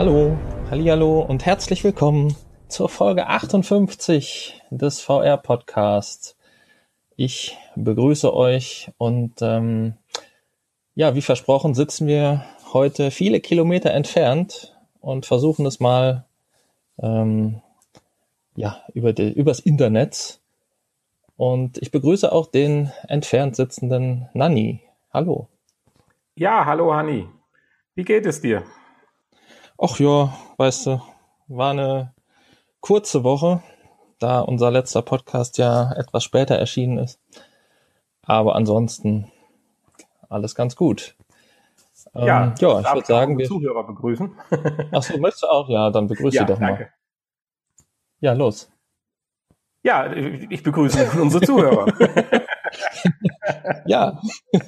Hallo, hallo und herzlich willkommen zur Folge 58 des VR Podcasts. Ich begrüße euch und ähm, ja, wie versprochen sitzen wir heute viele Kilometer entfernt und versuchen es mal ähm, ja über die, übers Internet. Und ich begrüße auch den entfernt sitzenden Nanni. Hallo. Ja, hallo Hanni. Wie geht es dir? Ach ja, weißt du, war eine kurze Woche, da unser letzter Podcast ja etwas später erschienen ist. Aber ansonsten alles ganz gut. Ja, ähm, ja ich würde sagen, wir Zuhörer begrüßen. Ach so, möchtest du auch? Ja, dann begrüße ja, doch danke. mal. Ja, los. Ja, ich begrüße unsere Zuhörer. ja,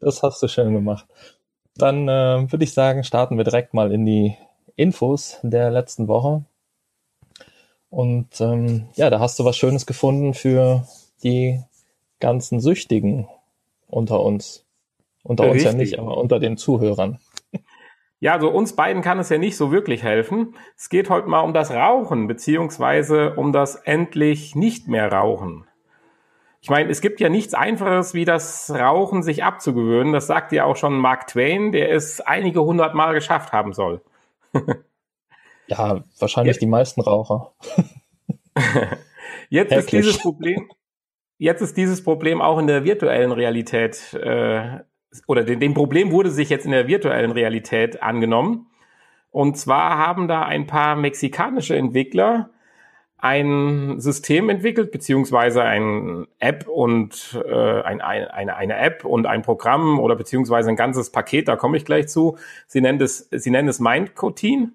das hast du schön gemacht. Dann äh, würde ich sagen, starten wir direkt mal in die Infos der letzten Woche. Und ähm, ja, da hast du was Schönes gefunden für die ganzen Süchtigen unter uns. Unter Richtig. uns ja nicht, aber unter den Zuhörern. Ja, also uns beiden kann es ja nicht so wirklich helfen. Es geht heute mal um das Rauchen, beziehungsweise um das endlich nicht mehr Rauchen. Ich meine, es gibt ja nichts Einfaches, wie das Rauchen sich abzugewöhnen. Das sagt ja auch schon Mark Twain, der es einige hundert Mal geschafft haben soll. ja, wahrscheinlich jetzt, die meisten Raucher. jetzt ist dieses Problem, jetzt ist dieses Problem auch in der virtuellen Realität äh, oder dem, dem Problem wurde sich jetzt in der virtuellen Realität angenommen. Und zwar haben da ein paar mexikanische Entwickler ein System entwickelt, beziehungsweise ein App und äh, ein, ein, eine, eine App und ein Programm oder beziehungsweise ein ganzes Paket, da komme ich gleich zu. Sie nennen es, sie nennen es Mindcotin.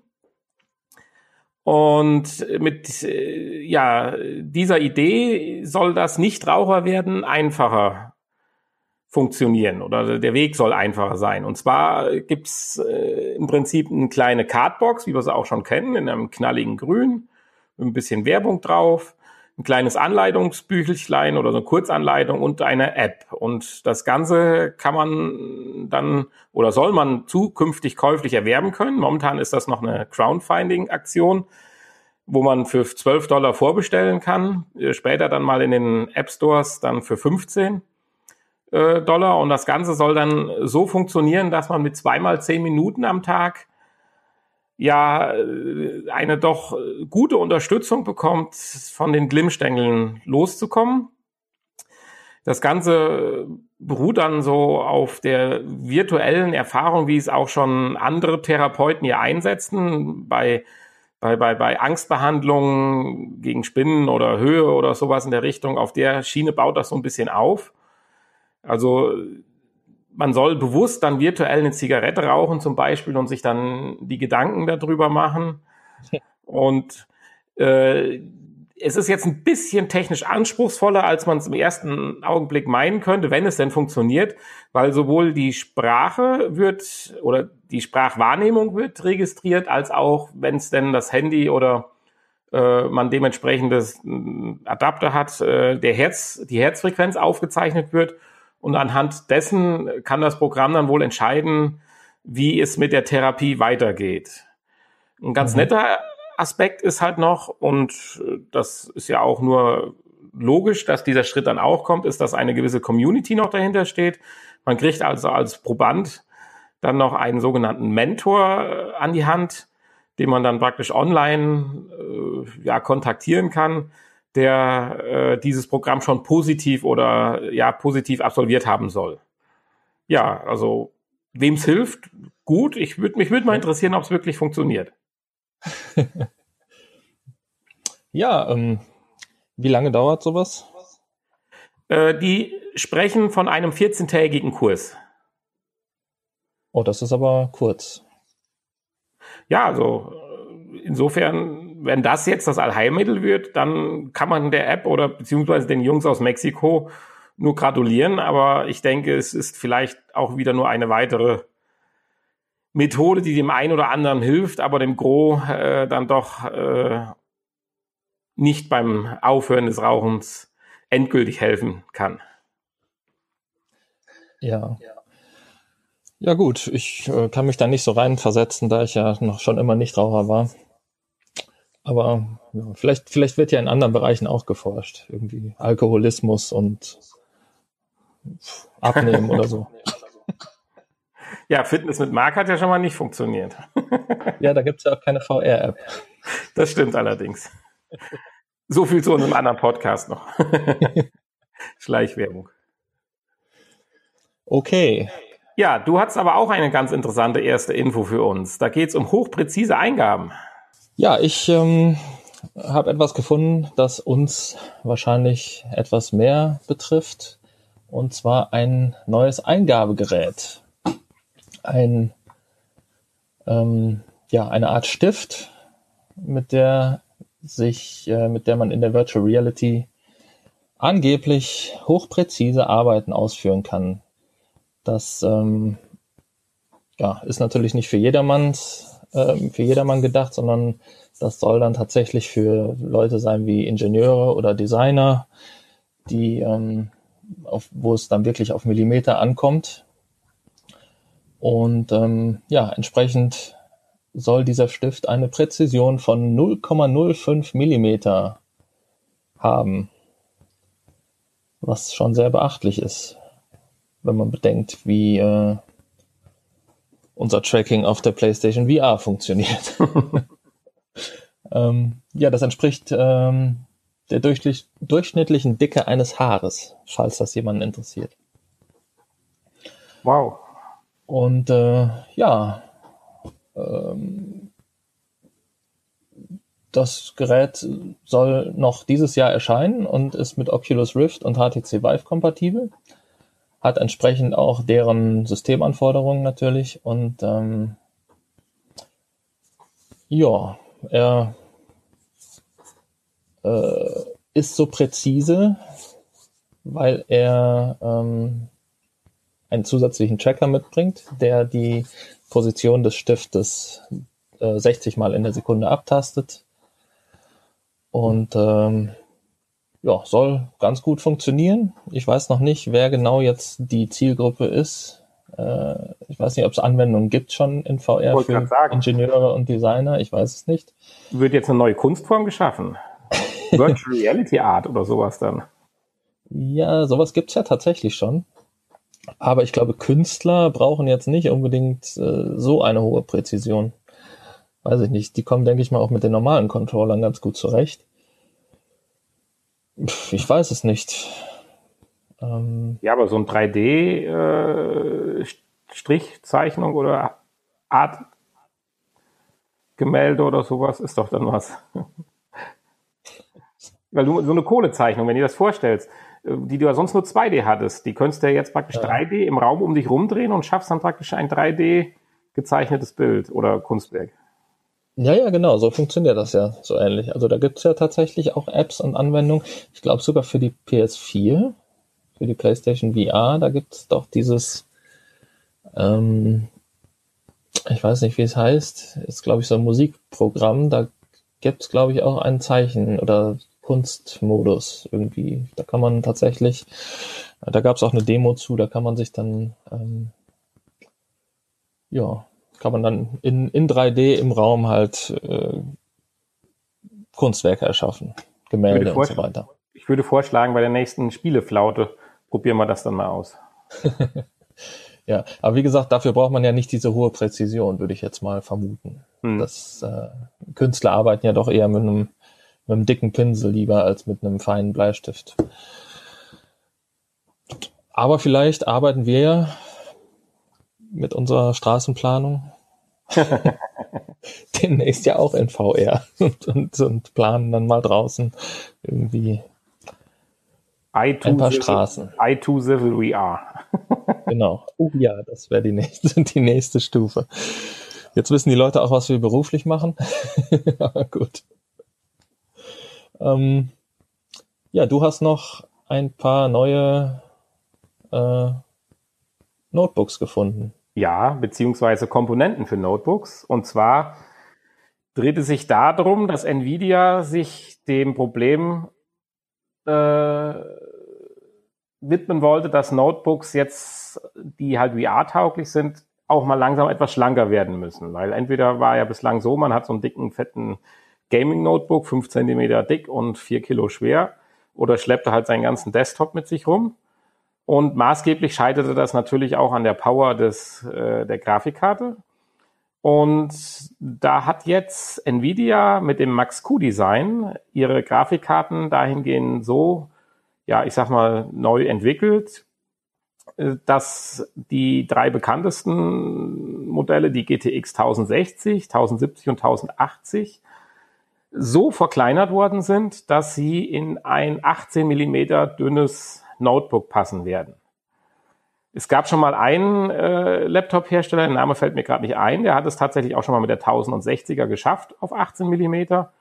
Und mit äh, ja, dieser Idee soll das Nichtraucher werden einfacher funktionieren oder der Weg soll einfacher sein. Und zwar gibt's äh, im Prinzip eine kleine Cardbox, wie wir sie auch schon kennen, in einem knalligen Grün ein bisschen Werbung drauf, ein kleines Anleitungsbüchelchen oder so eine Kurzanleitung und eine App. Und das Ganze kann man dann oder soll man zukünftig käuflich erwerben können. Momentan ist das noch eine Crowdfunding-Aktion, wo man für 12 Dollar vorbestellen kann. Später dann mal in den App Stores dann für 15 äh, Dollar. Und das Ganze soll dann so funktionieren, dass man mit zweimal 10 Minuten am Tag ja äh, eine doch gute Unterstützung bekommt, von den Glimmstängeln loszukommen. Das Ganze beruht dann so auf der virtuellen Erfahrung, wie es auch schon andere Therapeuten hier einsetzen, bei, bei, bei, bei Angstbehandlungen gegen Spinnen oder Höhe oder sowas in der Richtung. Auf der Schiene baut das so ein bisschen auf. Also man soll bewusst dann virtuell eine Zigarette rauchen zum Beispiel und sich dann die Gedanken darüber machen. Und äh, es ist jetzt ein bisschen technisch anspruchsvoller, als man es im ersten Augenblick meinen könnte, wenn es denn funktioniert, weil sowohl die Sprache wird oder die Sprachwahrnehmung wird registriert, als auch, wenn es denn das Handy oder äh, man dementsprechendes Adapter hat, äh, der Herz, die Herzfrequenz aufgezeichnet wird und anhand dessen kann das Programm dann wohl entscheiden, wie es mit der Therapie weitergeht. Ein ganz mhm. netter Aspekt ist halt noch, und das ist ja auch nur logisch, dass dieser Schritt dann auch kommt, ist, dass eine gewisse Community noch dahinter steht. Man kriegt also als Proband dann noch einen sogenannten Mentor äh, an die Hand, den man dann praktisch online äh, ja, kontaktieren kann der äh, dieses Programm schon positiv oder ja positiv absolviert haben soll. Ja, also wem es hilft, gut. Ich würde mich würde mal interessieren, ob es wirklich funktioniert. ja, ähm, wie lange dauert sowas? Äh, die sprechen von einem 14-tägigen Kurs. Oh, das ist aber kurz. Ja, also äh, insofern wenn das jetzt das Allheilmittel wird, dann kann man der App oder beziehungsweise den Jungs aus Mexiko nur gratulieren. Aber ich denke, es ist vielleicht auch wieder nur eine weitere Methode, die dem einen oder anderen hilft, aber dem Gros äh, dann doch äh, nicht beim Aufhören des Rauchens endgültig helfen kann. Ja. Ja gut, ich äh, kann mich da nicht so reinversetzen, da ich ja noch schon immer Nichtraucher war. Aber ja, vielleicht, vielleicht wird ja in anderen Bereichen auch geforscht. Irgendwie Alkoholismus und Abnehmen oder so. Ja, Fitness mit Mark hat ja schon mal nicht funktioniert. ja, da gibt's ja auch keine VR-App. Das stimmt allerdings. So viel zu einem anderen Podcast noch. Schleichwerbung. Okay. Ja, du hast aber auch eine ganz interessante erste Info für uns. Da geht's um hochpräzise Eingaben. Ja, ich ähm, habe etwas gefunden, das uns wahrscheinlich etwas mehr betrifft. Und zwar ein neues Eingabegerät. Ein, ähm, ja, eine Art Stift, mit der sich, äh, mit der man in der Virtual Reality angeblich hochpräzise Arbeiten ausführen kann. Das ähm, ja, ist natürlich nicht für jedermanns ähm, für jedermann gedacht, sondern das soll dann tatsächlich für Leute sein wie Ingenieure oder Designer, die, ähm, auf, wo es dann wirklich auf Millimeter ankommt. Und ähm, ja, entsprechend soll dieser Stift eine Präzision von 0,05 Millimeter haben, was schon sehr beachtlich ist, wenn man bedenkt, wie äh, unser Tracking auf der PlayStation VR funktioniert. ähm, ja, das entspricht ähm, der durchschnittlichen Dicke eines Haares, falls das jemanden interessiert. Wow. Und äh, ja, ähm, das Gerät soll noch dieses Jahr erscheinen und ist mit Oculus Rift und HTC Vive kompatibel hat entsprechend auch deren Systemanforderungen natürlich und ähm, ja, er äh, ist so präzise, weil er ähm, einen zusätzlichen Tracker mitbringt, der die Position des Stiftes äh, 60 Mal in der Sekunde abtastet. Und ähm, ja, soll ganz gut funktionieren. Ich weiß noch nicht, wer genau jetzt die Zielgruppe ist. Äh, ich weiß nicht, ob es Anwendungen gibt schon in VR für Ingenieure und Designer. Ich weiß es nicht. Wird jetzt eine neue Kunstform geschaffen? Virtual Reality Art oder sowas dann? Ja, sowas gibt's ja tatsächlich schon. Aber ich glaube, Künstler brauchen jetzt nicht unbedingt äh, so eine hohe Präzision. Weiß ich nicht. Die kommen, denke ich mal, auch mit den normalen Controllern ganz gut zurecht. Ich weiß es nicht. Ähm, ja, aber so ein 3D-Strichzeichnung äh, oder Art Gemälde oder sowas ist doch dann was. Weil du so eine Kohlezeichnung, wenn du das vorstellst, äh, die du ja sonst nur 2D hattest, die könntest du ja jetzt praktisch ja. 3D im Raum um dich rumdrehen und schaffst dann praktisch ein 3D gezeichnetes Bild oder Kunstwerk. Ja, ja, genau, so funktioniert das ja so ähnlich. Also da gibt's ja tatsächlich auch Apps und Anwendungen. Ich glaube sogar für die PS4, für die PlayStation VR, da gibt's doch dieses, ähm, ich weiß nicht, wie es heißt, ist glaube ich so ein Musikprogramm, da gibt's glaube ich auch einen Zeichen oder Kunstmodus irgendwie. Da kann man tatsächlich, da gab's auch eine Demo zu, da kann man sich dann ähm, ja kann man dann in, in 3D im Raum halt äh, Kunstwerke erschaffen, Gemälde und so weiter. Ich würde vorschlagen, bei der nächsten Spieleflaute probieren wir das dann mal aus. ja, aber wie gesagt, dafür braucht man ja nicht diese hohe Präzision, würde ich jetzt mal vermuten. Hm. Das, äh, Künstler arbeiten ja doch eher mit einem, mit einem dicken Pinsel lieber als mit einem feinen Bleistift. Aber vielleicht arbeiten wir ja mit unserer Straßenplanung. Demnächst ja auch in VR und, und, und planen dann mal draußen irgendwie ein paar Straßen. I2 Civil VR. genau. Oh ja, das wäre die nächste, die nächste Stufe. Jetzt wissen die Leute auch, was wir beruflich machen. Aber gut. Ähm, ja, du hast noch ein paar neue äh, Notebooks gefunden. Ja, beziehungsweise Komponenten für Notebooks. Und zwar dreht es sich darum, dass Nvidia sich dem Problem äh, widmen wollte, dass Notebooks jetzt, die halt VR-tauglich sind, auch mal langsam etwas schlanker werden müssen. Weil entweder war ja bislang so, man hat so einen dicken, fetten Gaming-Notebook, fünf Zentimeter dick und vier Kilo schwer, oder schleppte halt seinen ganzen Desktop mit sich rum. Und maßgeblich scheiterte das natürlich auch an der Power des, äh, der Grafikkarte. Und da hat jetzt Nvidia mit dem Max-Q-Design ihre Grafikkarten dahingehend so, ja, ich sag mal, neu entwickelt, äh, dass die drei bekanntesten Modelle, die GTX 1060, 1070 und 1080, so verkleinert worden sind, dass sie in ein 18 Millimeter dünnes Notebook passen werden. Es gab schon mal einen äh, Laptop-Hersteller, der Name fällt mir gerade nicht ein, der hat es tatsächlich auch schon mal mit der 1060er geschafft auf 18 Millimeter.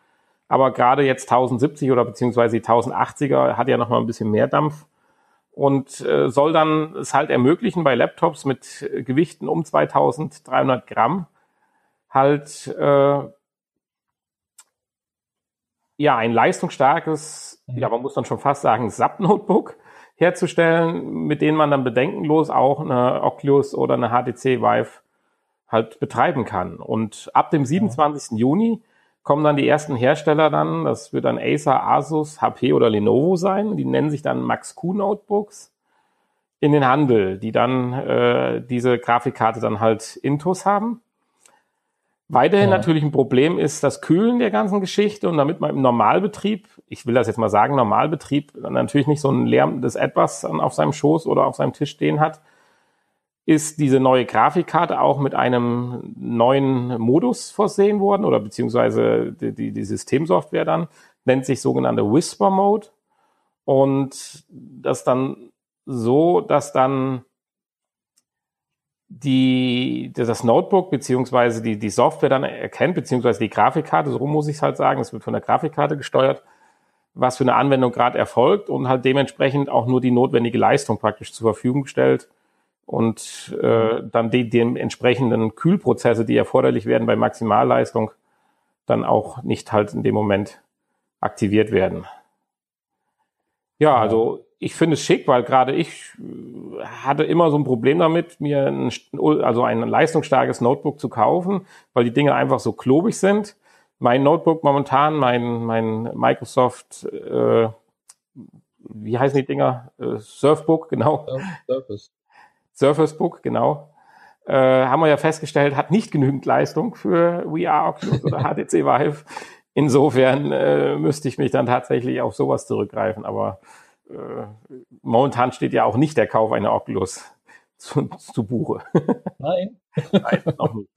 Aber gerade jetzt 1070 oder beziehungsweise die 1080er hat ja noch mal ein bisschen mehr Dampf und äh, soll dann es halt ermöglichen bei Laptops mit Gewichten um 2300 Gramm halt äh, ja ein leistungsstarkes, mhm. ja man muss dann schon fast sagen SAP-Notebook herzustellen, mit denen man dann bedenkenlos auch eine Oculus oder eine HTC Vive halt betreiben kann. Und ab dem 27. Ja. Juni kommen dann die ersten Hersteller dann, das wird dann Acer, Asus, HP oder Lenovo sein, die nennen sich dann Max Q Notebooks in den Handel, die dann äh, diese Grafikkarte dann halt Intus haben. Weiterhin ja. natürlich ein Problem ist das Kühlen der ganzen Geschichte und damit man im Normalbetrieb, ich will das jetzt mal sagen, Normalbetrieb natürlich nicht so ein lärmendes Etwas auf seinem Schoß oder auf seinem Tisch stehen hat, ist diese neue Grafikkarte auch mit einem neuen Modus versehen worden oder beziehungsweise die, die, die Systemsoftware dann nennt sich sogenannte Whisper Mode. Und das dann so, dass dann die, das Notebook beziehungsweise die, die Software dann erkennt, beziehungsweise die Grafikkarte, so muss ich es halt sagen, es wird von der Grafikkarte gesteuert, was für eine Anwendung gerade erfolgt und halt dementsprechend auch nur die notwendige Leistung praktisch zur Verfügung stellt und äh, dann die, die entsprechenden Kühlprozesse, die erforderlich werden bei Maximalleistung, dann auch nicht halt in dem Moment aktiviert werden. Ja, also ich finde es schick, weil gerade ich äh, hatte immer so ein Problem damit, mir ein, also ein leistungsstarkes Notebook zu kaufen, weil die Dinge einfach so klobig sind. Mein Notebook momentan, mein, mein Microsoft, äh, wie heißen die Dinger? Äh, Surfbook, genau. Surface. Surface Book, genau. Äh, haben wir ja festgestellt, hat nicht genügend Leistung für VR Oculus oder HTC Vive. Insofern äh, müsste ich mich dann tatsächlich auf sowas zurückgreifen, aber äh, momentan steht ja auch nicht der Kauf einer Oculus zu, zu Buche. Nein. Nein, noch nicht.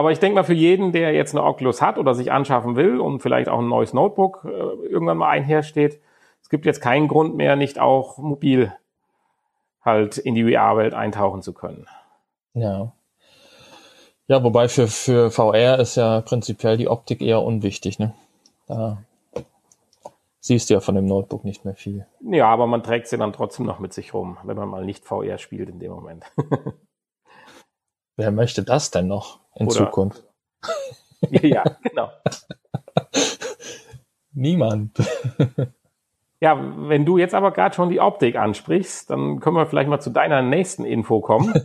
Aber ich denke mal, für jeden, der jetzt eine Oculus hat oder sich anschaffen will und vielleicht auch ein neues Notebook äh, irgendwann mal einhersteht, es gibt jetzt keinen Grund mehr, nicht auch mobil halt in die VR-Welt eintauchen zu können. Ja. Ja, wobei für, für VR ist ja prinzipiell die Optik eher unwichtig, ne? Da siehst du ja von dem Notebook nicht mehr viel. Ja, aber man trägt sie dann trotzdem noch mit sich rum, wenn man mal nicht VR spielt in dem Moment. Wer möchte das denn noch in Oder, Zukunft? ja, genau. Niemand. ja, wenn du jetzt aber gerade schon die Optik ansprichst, dann können wir vielleicht mal zu deiner nächsten Info kommen.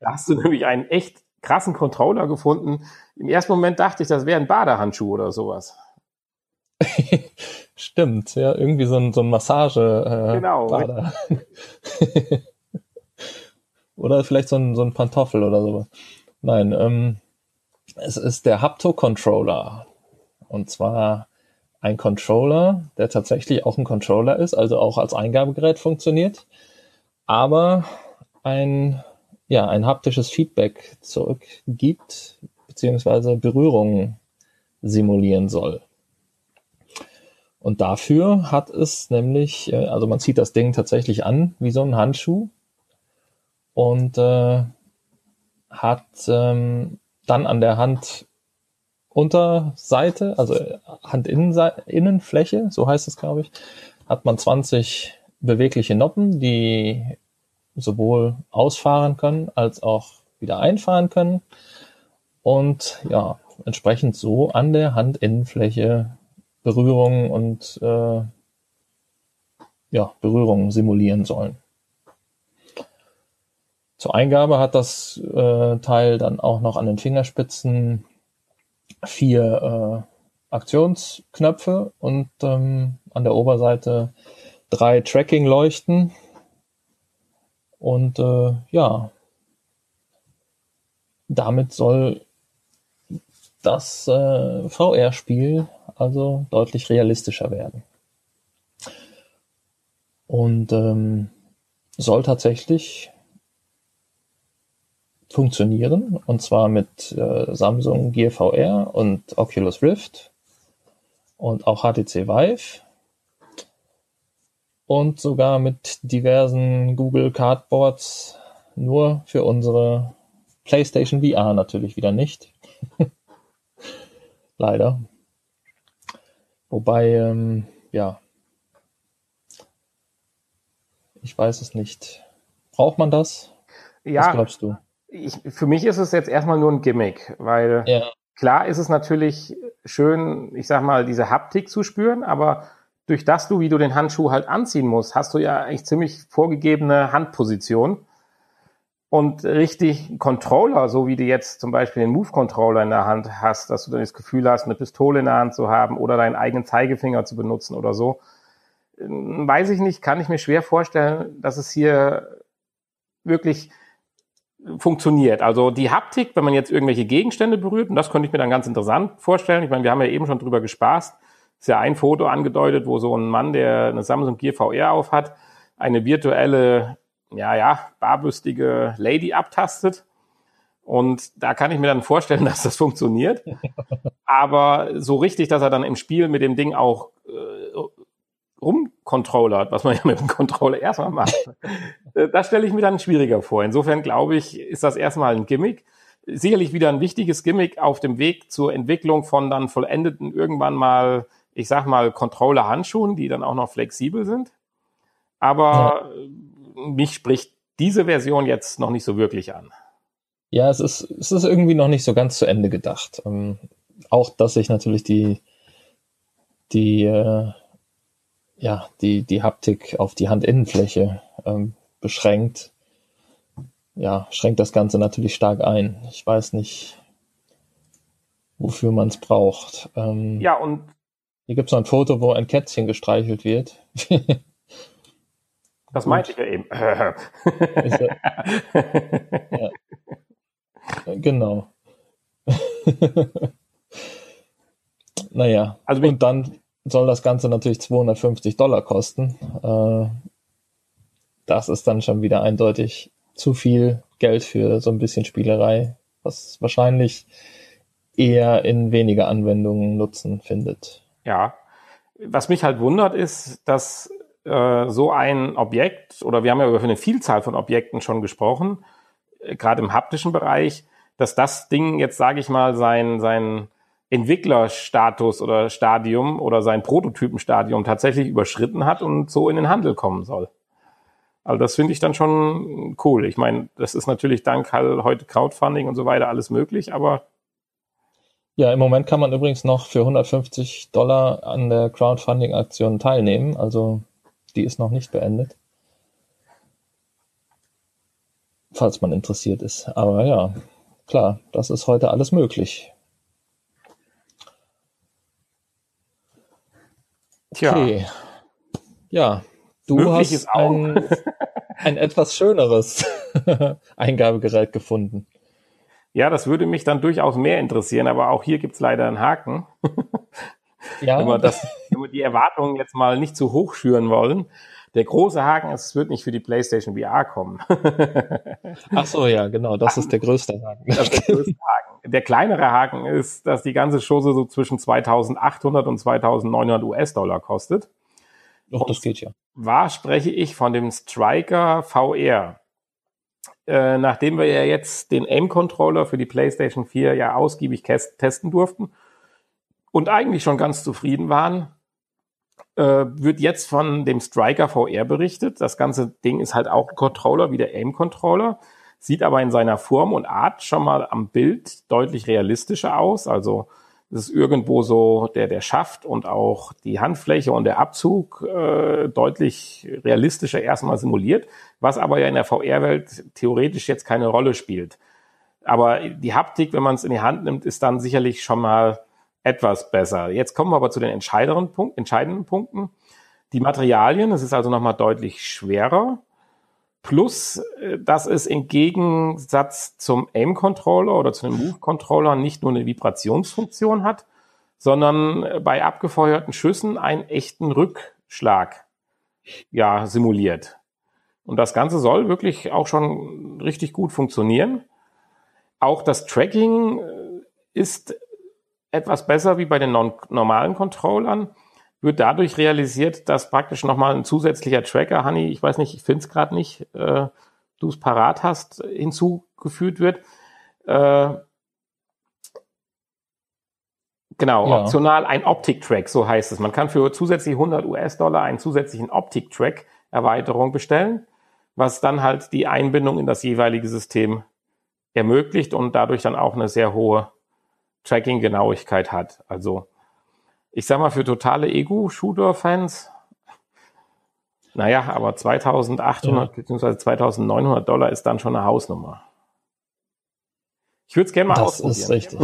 da hast du nämlich einen echt krassen Controller gefunden. Im ersten Moment dachte ich, das wäre ein Badehandschuh oder sowas. Stimmt, ja, irgendwie so ein, so ein Massage. Äh, genau. oder vielleicht so ein, so ein Pantoffel oder sowas. Nein, ähm, es ist der Hapto-Controller. Und zwar ein Controller, der tatsächlich auch ein Controller ist, also auch als Eingabegerät funktioniert, aber ein, ja, ein haptisches Feedback zurückgibt, beziehungsweise Berührungen simulieren soll. Und dafür hat es nämlich, äh, also man zieht das Ding tatsächlich an wie so ein Handschuh und äh, hat ähm, dann an der Handunterseite, also Handinnenfläche, so heißt es glaube ich, hat man 20 bewegliche Noppen, die sowohl ausfahren können als auch wieder einfahren können und ja, entsprechend so an der Handinnenfläche Berührung und äh, ja, Berührungen simulieren sollen. Zur Eingabe hat das äh, Teil dann auch noch an den Fingerspitzen vier äh, Aktionsknöpfe und ähm, an der Oberseite drei Tracking-Leuchten. Und äh, ja, damit soll das äh, VR-Spiel also deutlich realistischer werden. Und ähm, soll tatsächlich funktionieren, und zwar mit äh, Samsung Gear VR und Oculus Rift und auch HTC Vive und sogar mit diversen Google Cardboards nur für unsere PlayStation VR natürlich wieder nicht. Leider. Wobei, ähm, ja, ich weiß es nicht. Braucht man das? Ja. Was glaubst du? Ich, für mich ist es jetzt erstmal nur ein Gimmick, weil ja. klar ist es natürlich schön, ich sag mal, diese Haptik zu spüren, aber durch das du, wie du den Handschuh halt anziehen musst, hast du ja eigentlich ziemlich vorgegebene Handposition. Und richtig Controller, so wie du jetzt zum Beispiel den Move-Controller in der Hand hast, dass du dann das Gefühl hast, eine Pistole in der Hand zu haben oder deinen eigenen Zeigefinger zu benutzen oder so, ähm, weiß ich nicht, kann ich mir schwer vorstellen, dass es hier wirklich funktioniert. Also die Haptik, wenn man jetzt irgendwelche Gegenstände berührt, und das könnte ich mir dann ganz interessant vorstellen. Ich meine, wir haben ja eben schon drüber gespaßt. Ist ja ein Foto angedeutet, wo so ein Mann, der eine Samsung Gear VR auf hat, eine virtuelle ja, ja, barbüstige Lady abtastet. Und da kann ich mir dann vorstellen, dass das funktioniert. Aber so richtig, dass er dann im Spiel mit dem Ding auch äh, rumcontrollert, was man ja mit dem Controller erstmal macht, äh, das stelle ich mir dann schwieriger vor. Insofern glaube ich, ist das erstmal ein Gimmick. Sicherlich wieder ein wichtiges Gimmick auf dem Weg zur Entwicklung von dann vollendeten irgendwann mal, ich sag mal, Controller-Handschuhen, die dann auch noch flexibel sind. Aber ja mich spricht diese Version jetzt noch nicht so wirklich an. Ja, es ist, es ist irgendwie noch nicht so ganz zu Ende gedacht. Ähm, auch, dass sich natürlich die, die, äh, ja, die, die Haptik auf die Handinnenfläche ähm, beschränkt, ja, schränkt das Ganze natürlich stark ein. Ich weiß nicht, wofür man es braucht. Ähm, ja, und hier gibt es noch ein Foto, wo ein Kätzchen gestreichelt wird. Das Gut. meinte ich ja eben. ja. Genau. naja, also und dann soll das Ganze natürlich 250 Dollar kosten. Äh, das ist dann schon wieder eindeutig zu viel Geld für so ein bisschen Spielerei, was wahrscheinlich eher in weniger Anwendungen Nutzen findet. Ja, was mich halt wundert ist, dass äh, so ein Objekt, oder wir haben ja über eine Vielzahl von Objekten schon gesprochen, äh, gerade im haptischen Bereich, dass das Ding jetzt, sage ich mal, sein, sein Entwicklerstatus oder Stadium oder sein Prototypenstadium tatsächlich überschritten hat und so in den Handel kommen soll. Also das finde ich dann schon cool. Ich meine, das ist natürlich dank halt heute Crowdfunding und so weiter alles möglich, aber ja, im Moment kann man übrigens noch für 150 Dollar an der Crowdfunding-Aktion teilnehmen. Also die ist noch nicht beendet. Falls man interessiert ist. Aber ja, klar, das ist heute alles möglich. Okay. Ja, du möglich hast ein, ein etwas schöneres Eingabegerät gefunden. Ja, das würde mich dann durchaus mehr interessieren, aber auch hier gibt es leider einen Haken. Ja. Wenn, wir das, wenn wir die Erwartungen jetzt mal nicht zu hoch schüren wollen. Der große Haken ist, es wird nicht für die PlayStation VR kommen. Ach so, ja, genau, das ist der größte Haken. Das ist der größte Haken. Der kleinere Haken ist, dass die ganze Chose so zwischen 2800 und 2900 US-Dollar kostet. Doch, das geht ja. War spreche ich von dem Striker VR. Äh, nachdem wir ja jetzt den Aim-Controller für die PlayStation 4 ja ausgiebig testen durften und eigentlich schon ganz zufrieden waren, äh, wird jetzt von dem Striker VR berichtet. Das ganze Ding ist halt auch ein Controller wie der Aim-Controller, sieht aber in seiner Form und Art schon mal am Bild deutlich realistischer aus. Also Das ist irgendwo so der, der Schaft und auch die Handfläche und der Abzug äh, deutlich realistischer erstmal simuliert, was aber ja in der VR-Welt theoretisch jetzt keine Rolle spielt. Aber die Haptik, wenn man es in die Hand nimmt, ist dann sicherlich schon mal etwas besser. Jetzt kommen wir aber zu den entscheidenden, Punkt, entscheidenden Punkten. Die Materialien, es ist also nochmal deutlich schwerer. Plus, äh, dass es im Gegensatz zum Aim-Controller oder zu dem Move-Controller nicht nur eine Vibrationsfunktion hat, sondern äh, bei abgefeuerten Schüssen einen echten Rückschlag ja, simuliert. Und das Ganze soll wirklich auch schon richtig gut funktionieren. Auch das Tracking äh, ist etwas besser wie bei den normalen Controllern wird dadurch realisiert, dass praktisch nochmal ein zusätzlicher Tracker, Honey, ich weiß nicht, ich finde es gerade nicht, äh, du es parat hast, hinzugefügt wird. Äh, genau, ja. optional ein Optik-Track, so heißt es. Man kann für zusätzlich 100 US-Dollar einen zusätzlichen Optik-Track-Erweiterung bestellen, was dann halt die Einbindung in das jeweilige System ermöglicht und dadurch dann auch eine sehr hohe Tracking-Genauigkeit hat. Also ich sag mal, für totale Ego-Shooter-Fans, naja, aber 2800 ja. bzw. 2900 Dollar ist dann schon eine Hausnummer. Ich würde es gerne mal das ausprobieren. Das ist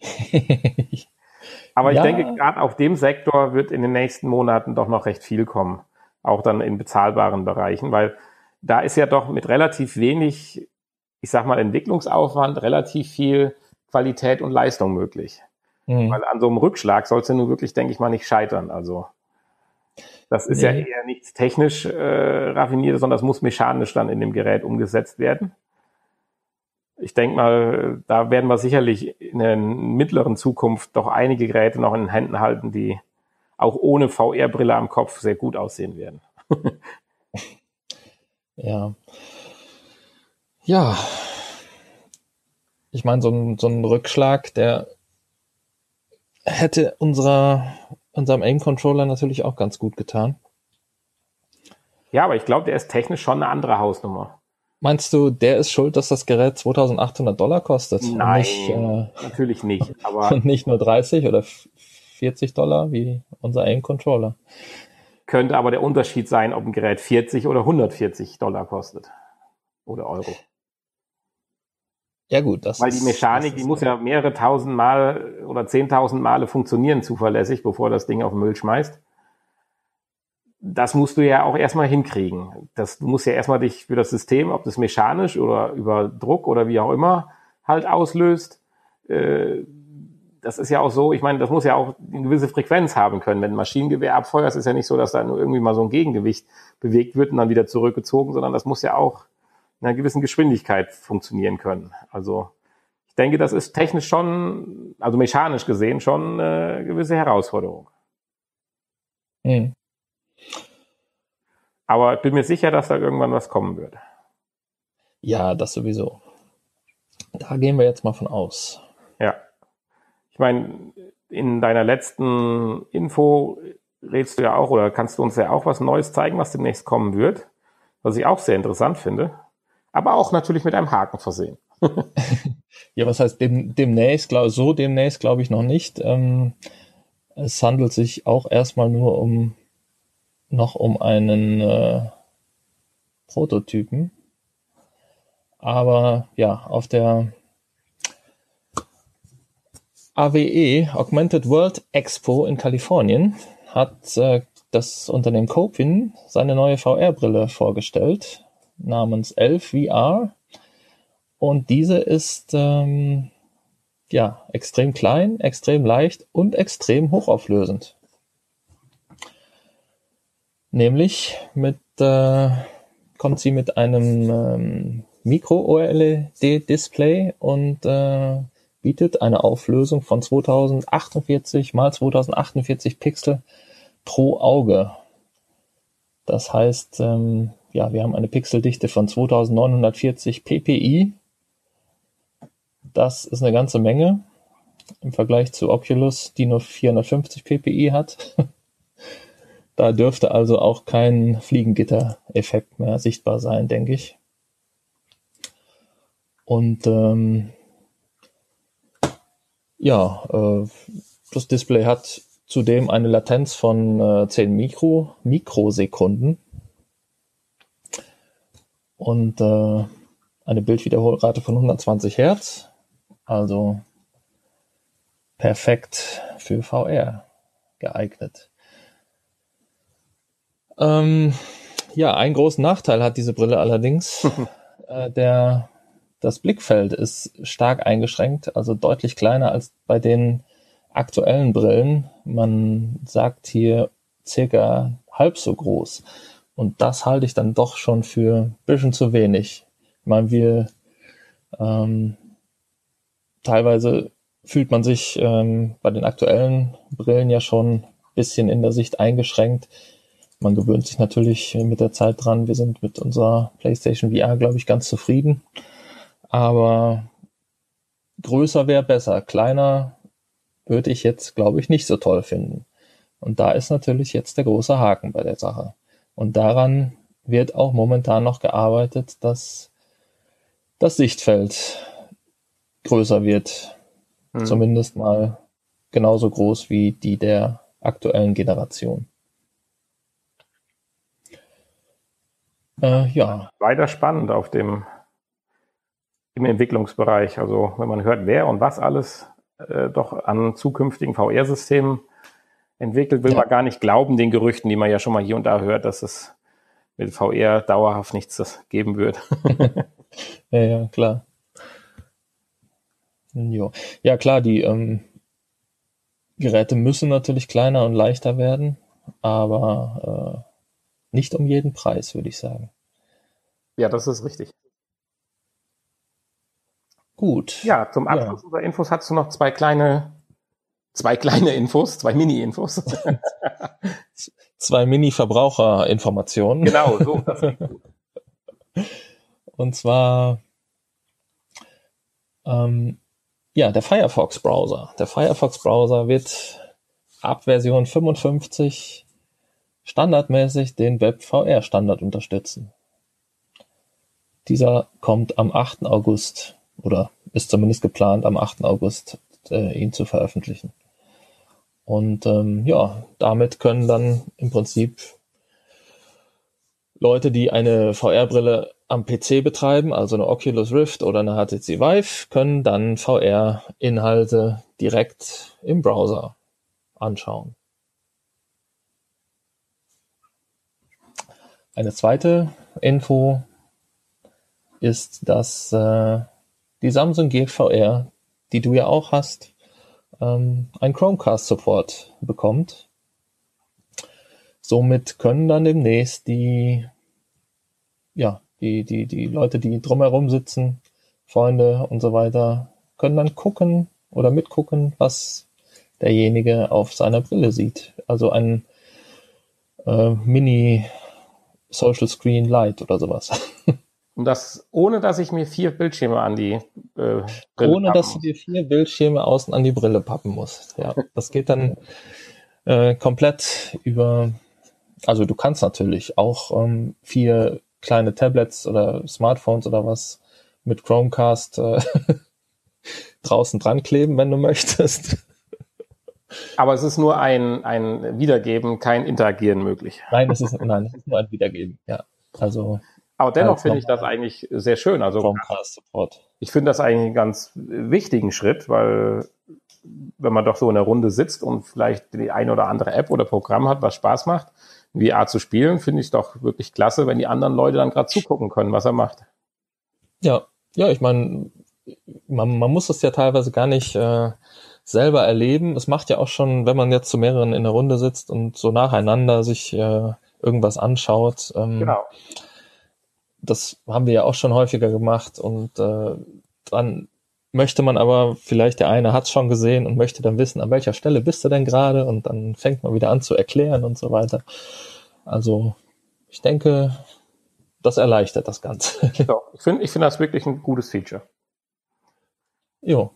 richtig. aber ich ja. denke, gerade auf dem Sektor wird in den nächsten Monaten doch noch recht viel kommen. Auch dann in bezahlbaren Bereichen, weil da ist ja doch mit relativ wenig, ich sag mal, Entwicklungsaufwand relativ viel Qualität und Leistung möglich. Mhm. Weil an so einem Rückschlag soll es ja nun wirklich, denke ich mal, nicht scheitern. Also das ist nee. ja eher nichts technisch äh, raffiniertes, sondern das muss mechanisch dann in dem Gerät umgesetzt werden. Ich denke mal, da werden wir sicherlich in der mittleren Zukunft doch einige Geräte noch in den Händen halten, die auch ohne VR-Brille am Kopf sehr gut aussehen werden. ja. Ja. Ich meine, so ein, so ein Rückschlag, der hätte unserer, unserem Aim-Controller natürlich auch ganz gut getan. Ja, aber ich glaube, der ist technisch schon eine andere Hausnummer. Meinst du, der ist schuld, dass das Gerät 2800 Dollar kostet? Nein, nicht, äh, natürlich nicht. Aber und nicht nur 30 oder 40 Dollar wie unser Aim-Controller. Könnte aber der Unterschied sein, ob ein Gerät 40 oder 140 Dollar kostet. Oder Euro. Ja gut, das Weil die Mechanik, die muss ja mehrere tausend Mal oder zehntausend Male funktionieren zuverlässig, bevor das Ding auf den Müll schmeißt. Das musst du ja auch erstmal hinkriegen. Das, du musst ja erstmal dich für das System, ob das mechanisch oder über Druck oder wie auch immer halt auslöst. Äh, das ist ja auch so, ich meine, das muss ja auch eine gewisse Frequenz haben können. Wenn ein Maschinengewehr abfeuert, ist ja nicht so, dass da nur irgendwie mal so ein Gegengewicht bewegt wird und dann wieder zurückgezogen, sondern das muss ja auch einer gewissen Geschwindigkeit funktionieren können. Also ich denke, das ist technisch schon, also mechanisch gesehen, schon eine gewisse Herausforderung. Mhm. Aber ich bin mir sicher, dass da irgendwann was kommen wird. Ja, das sowieso. Da gehen wir jetzt mal von aus. Ja. Ich meine, in deiner letzten Info redest du ja auch oder kannst du uns ja auch was Neues zeigen, was demnächst kommen wird, was ich auch sehr interessant finde aber auch natürlich mit einem Haken versehen. ja, was heißt dem, demnächst, glaub, so demnächst glaube ich noch nicht. Ähm, es handelt sich auch erstmal nur um noch um einen äh, Prototypen. Aber ja, auf der AWE, Augmented World Expo in Kalifornien, hat äh, das Unternehmen Copin seine neue VR-Brille vorgestellt namens Elf VR. Und diese ist ähm, ja extrem klein, extrem leicht und extrem hochauflösend. Nämlich mit äh, kommt sie mit einem ähm, Micro-OLED-Display und äh, bietet eine Auflösung von 2048 mal 2048 Pixel pro Auge. Das heißt, ähm, ja, wir haben eine Pixeldichte von 2940 ppi. Das ist eine ganze Menge im Vergleich zu Oculus, die nur 450 ppi hat. da dürfte also auch kein Fliegengitter-Effekt mehr sichtbar sein, denke ich. Und ähm, Ja, äh, das Display hat zudem eine Latenz von äh, 10 Mikro, Mikrosekunden und äh, eine Bildwiederholrate von 120 Hertz. Also perfekt für VR geeignet. Ähm, ja, einen großen Nachteil hat diese Brille allerdings. äh, der, das Blickfeld ist stark eingeschränkt, also deutlich kleiner als bei den aktuellen Brillen. Man sagt hier circa halb so groß. Und das halte ich dann doch schon für ein bisschen zu wenig. Man will ähm, teilweise fühlt man sich ähm, bei den aktuellen Brillen ja schon ein bisschen in der Sicht eingeschränkt. Man gewöhnt sich natürlich mit der Zeit dran. Wir sind mit unserer PlayStation VR, glaube ich, ganz zufrieden. Aber größer wäre besser. Kleiner würde ich jetzt, glaube ich, nicht so toll finden. Und da ist natürlich jetzt der große Haken bei der Sache. Und daran wird auch momentan noch gearbeitet, dass das Sichtfeld größer wird. Hm. Zumindest mal genauso groß wie die der aktuellen Generation. Äh, ja. Weiter spannend auf dem im Entwicklungsbereich. Also wenn man hört, wer und was alles äh, doch an zukünftigen VR-Systemen entwickelt, will ja. man gar nicht glauben den Gerüchten, die man ja schon mal hier und da hört, dass es mit VR dauerhaft nichts geben wird. ja, ja, klar. Jo. Ja, klar, die ähm, Geräte müssen natürlich kleiner und leichter werden, aber äh, nicht um jeden Preis, würde ich sagen. Ja, das ist richtig. Gut. Ja, zum Abschluss ja. unserer Infos hast du noch zwei kleine, zwei kleine Infos, zwei Mini-Infos. zwei Mini-Verbraucherinformationen. Genau, so. Und zwar, ähm, ja, der Firefox-Browser. Der Firefox-Browser wird ab Version 55 standardmäßig den WebVR-Standard unterstützen. Dieser kommt am 8. August oder ist zumindest geplant, am 8. August äh, ihn zu veröffentlichen. Und ähm, ja, damit können dann im Prinzip Leute, die eine VR-Brille am PC betreiben, also eine Oculus Rift oder eine HTC Vive, können dann VR-Inhalte direkt im Browser anschauen. Eine zweite Info ist, dass äh, die Samsung Gear VR, die du ja auch hast, ähm, ein Chromecast-Support bekommt. Somit können dann demnächst die, ja, die, die, die Leute, die drumherum sitzen, Freunde und so weiter, können dann gucken oder mitgucken, was derjenige auf seiner Brille sieht. Also ein äh, Mini Social Screen Lite oder sowas. Und das, ohne dass ich mir vier Bildschirme an die äh, Brille Ohne dass du dir vier Bildschirme außen an die Brille pappen musst. Ja, das geht dann äh, komplett über. Also du kannst natürlich auch ähm, vier kleine Tablets oder Smartphones oder was mit Chromecast äh, draußen dran kleben, wenn du möchtest. Aber es ist nur ein, ein Wiedergeben, kein Interagieren möglich. Nein, es ist, nein, es ist nur ein Wiedergeben, ja. Also aber dennoch finde ich das eigentlich sehr schön. Also ich finde das eigentlich einen ganz wichtigen Schritt, weil wenn man doch so in der Runde sitzt und vielleicht die eine oder andere App oder Programm hat, was Spaß macht, VR zu spielen, finde ich es doch wirklich klasse, wenn die anderen Leute dann gerade zugucken können, was er macht. Ja, ja, ich meine, man, man muss das ja teilweise gar nicht äh, selber erleben. Es macht ja auch schon, wenn man jetzt zu mehreren in der Runde sitzt und so nacheinander sich äh, irgendwas anschaut. Ähm, genau das haben wir ja auch schon häufiger gemacht und äh, dann möchte man aber, vielleicht der eine hat es schon gesehen und möchte dann wissen, an welcher Stelle bist du denn gerade und dann fängt man wieder an zu erklären und so weiter. Also ich denke, das erleichtert das Ganze. So, ich finde ich finde das wirklich ein gutes Feature. Jo.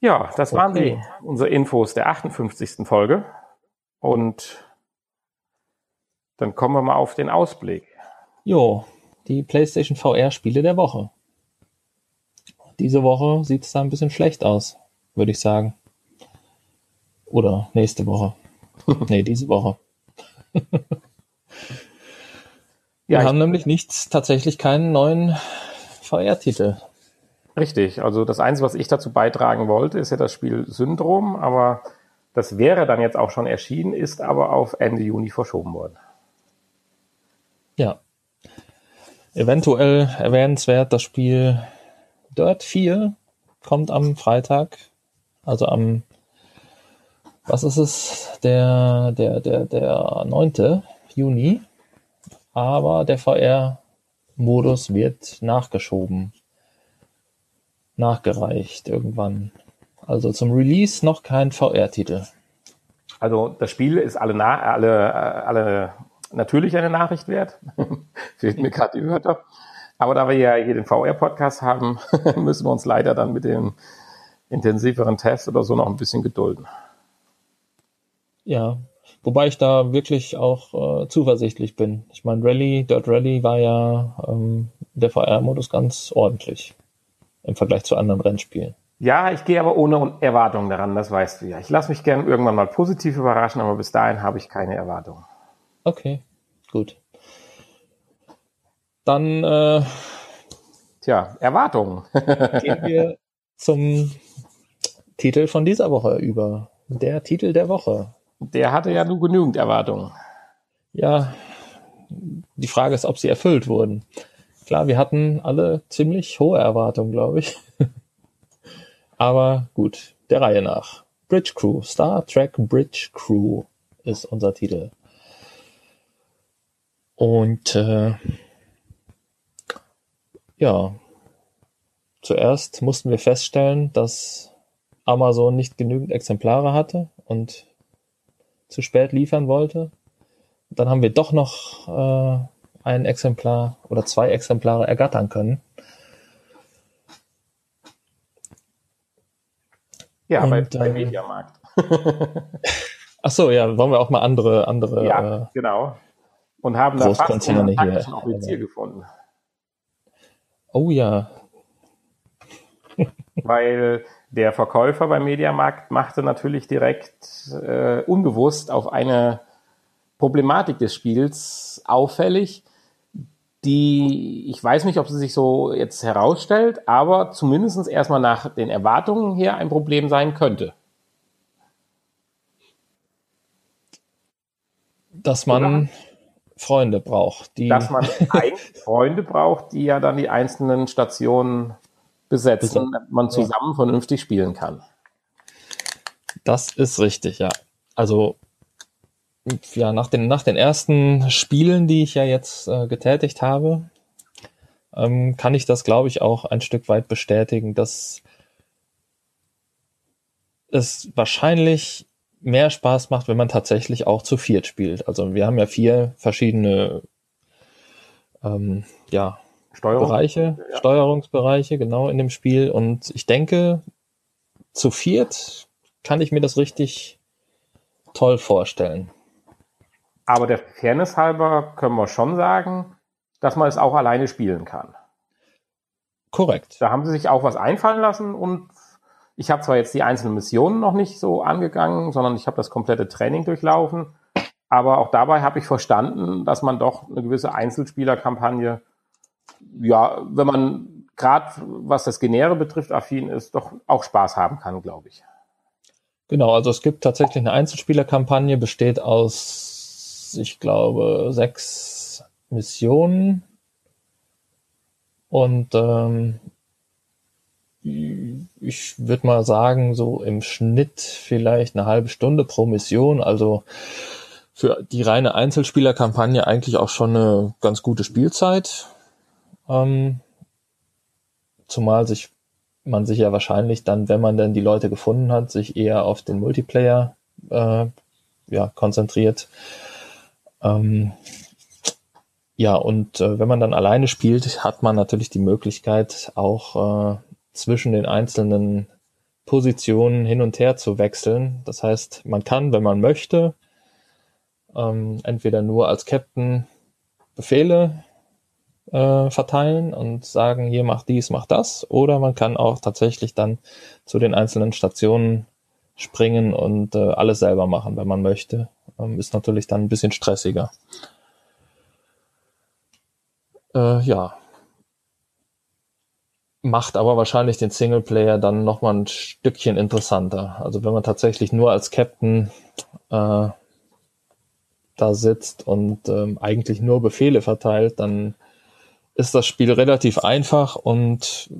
Ja, das okay. waren die, unsere Infos der 58. Folge. Und dann kommen wir mal auf den Ausblick. Jo, die PlayStation VR-Spiele der Woche. Diese Woche sieht es da ein bisschen schlecht aus, würde ich sagen. Oder nächste Woche. nee, diese Woche. Wir Ja, haben ich- nämlich nichts, tatsächlich keinen neuen VR-Titel. Richtig, also das Einzige, was ich dazu beitragen wollte, ist ja das Spiel Syndrom, aber das wäre dann jetzt auch schon erschienen, ist aber auf Ende Juni verschoben worden. Ja. Eventuell erwähnenswert, das Spiel Dirt 4 kommt am Freitag, also am, was ist es, der, der, der, der 9. Juni. Aber der VR-Modus wird nachgeschoben. Nachgereicht irgendwann. Also zum Release noch kein VR-Titel. Also das Spiel ist alle, na alle, äh, alle natürlich eine Nachricht wert. Fehlt mir gerade die Wörter. Aber da wir ja hier den VR-Podcast haben, müssen wir uns leider dann mit dem intensiveren Test oder so noch ein bisschen gedulden. Ja, wobei ich da wirklich auch äh, zuversichtlich bin. Ich meine, Rally, Dirt Rally war ja ähm, der VR-Modus ganz ordentlich im Vergleich zu anderen Rennspielen. Ja, ich gehe aber ohne Erwartungen daran, das weißt du ja. Ich lasse mich gern irgendwann mal positiv überraschen, aber bis dahin habe ich keine Erwartungen. Okay, gut. Dann äh, Tja, Erwartungen. gehen wir zum Titel von dieser Woche über. Der Titel der Woche. Der hatte ja nur genügend Erwartungen. Ja, die Frage ist, ob sie erfüllt wurden. Klar, wir hatten alle ziemlich hohe Erwartungen, glaube ich. Aber gut, der Reihe nach. Bridge Crew, Star Trek Bridge Crew ist unser Titel. Und äh, ja, zuerst mussten wir feststellen, dass Amazon nicht genügend Exemplare hatte und zu spät liefern wollte. Dann haben wir doch noch äh, ein Exemplar oder zwei Exemplare ergattern können. Ja, bei, Und, bei äh, Mediamarkt. Ach so, ja, wollen wir auch mal andere, andere. Ja, Äh, genau. Und haben da fast einen taktischen Offizier gefunden. oh ja, Weil der Verkäufer beim Mediamarkt machte natürlich direkt äh, unbewusst auf eine Problematik des Spiels auffällig, die ich weiß nicht, ob sie sich so jetzt herausstellt, aber zumindest erstmal nach den Erwartungen her ein Problem sein könnte. dass man Freunde braucht, die Dass man eigentlich Freunde braucht, die ja dann die einzelnen Stationen besetzen, damit man zusammen vernünftig spielen kann. Das ist richtig, ja. Also ja, nach den, nach den ersten Spielen, die ich ja jetzt äh, getätigt habe, ähm, kann ich das, glaube ich, auch ein Stück weit bestätigen, dass es wahrscheinlich mehr Spaß macht, wenn man tatsächlich auch zu viert spielt. Also wir haben ja vier verschiedene ähm, ja, Steuerung. Bereiche, Ja. Steuerungsbereiche, genau in dem Spiel. Und ich denke, zu viert kann ich mir das richtig toll vorstellen. Aber der Fairness halber können wir schon sagen, dass man es auch alleine spielen kann. Korrekt. Da haben sie sich auch was einfallen lassen und ich habe zwar jetzt die einzelnen Missionen noch nicht so angegangen, sondern ich habe das komplette Training durchlaufen. Aber auch dabei habe ich verstanden, dass man doch eine gewisse Einzelspielerkampagne, ja, wenn man gerade was das Genere betrifft, affin ist, doch auch Spaß haben kann, glaube ich. Genau, also es gibt tatsächlich eine Einzelspielerkampagne, besteht aus, ich glaube, sechs Missionen. Und ähm, ich würde mal sagen, so im Schnitt vielleicht eine halbe Stunde pro Mission. Also für die reine Einzelspielerkampagne eigentlich auch schon eine ganz gute Spielzeit. Ähm, zumal sich man sich ja wahrscheinlich dann, wenn man denn die Leute gefunden hat, sich eher auf den Multiplayer äh, ja, konzentriert. Ähm, ja, und äh, wenn man dann alleine spielt, hat man natürlich die Möglichkeit, auch äh, zwischen den einzelnen Positionen hin und her zu wechseln. Das heißt, man kann, wenn man möchte, ähm, entweder nur als Captain Befehle äh, verteilen und sagen, hier mach dies, mach das, oder man kann auch tatsächlich dann zu den einzelnen Stationen springen und äh, alles selber machen, wenn man möchte. Ähm, ist natürlich dann ein bisschen stressiger. Äh, ja. Macht aber wahrscheinlich den Singleplayer dann nochmal ein Stückchen interessanter. Also wenn man tatsächlich nur als Captain äh, da sitzt und ähm, eigentlich nur Befehle verteilt, dann ist das Spiel relativ einfach und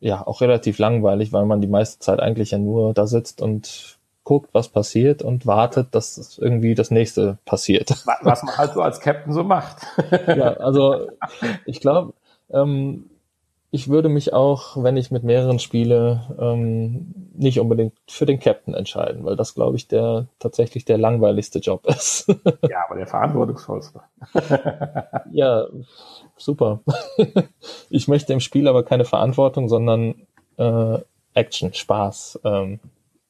ja auch relativ langweilig, weil man die meiste Zeit eigentlich ja nur da sitzt und guckt, was passiert und wartet, dass irgendwie das nächste passiert. Was man halt so als Captain so macht. ja, also ich glaube, ähm, ich würde mich auch, wenn ich mit mehreren spiele, ähm, nicht unbedingt für den Captain entscheiden, weil das, glaube ich, der tatsächlich der langweiligste Job ist. ja, aber der verantwortungsvollste. ja, super. ich möchte im Spiel aber keine Verantwortung, sondern äh, Action, Spaß, ähm,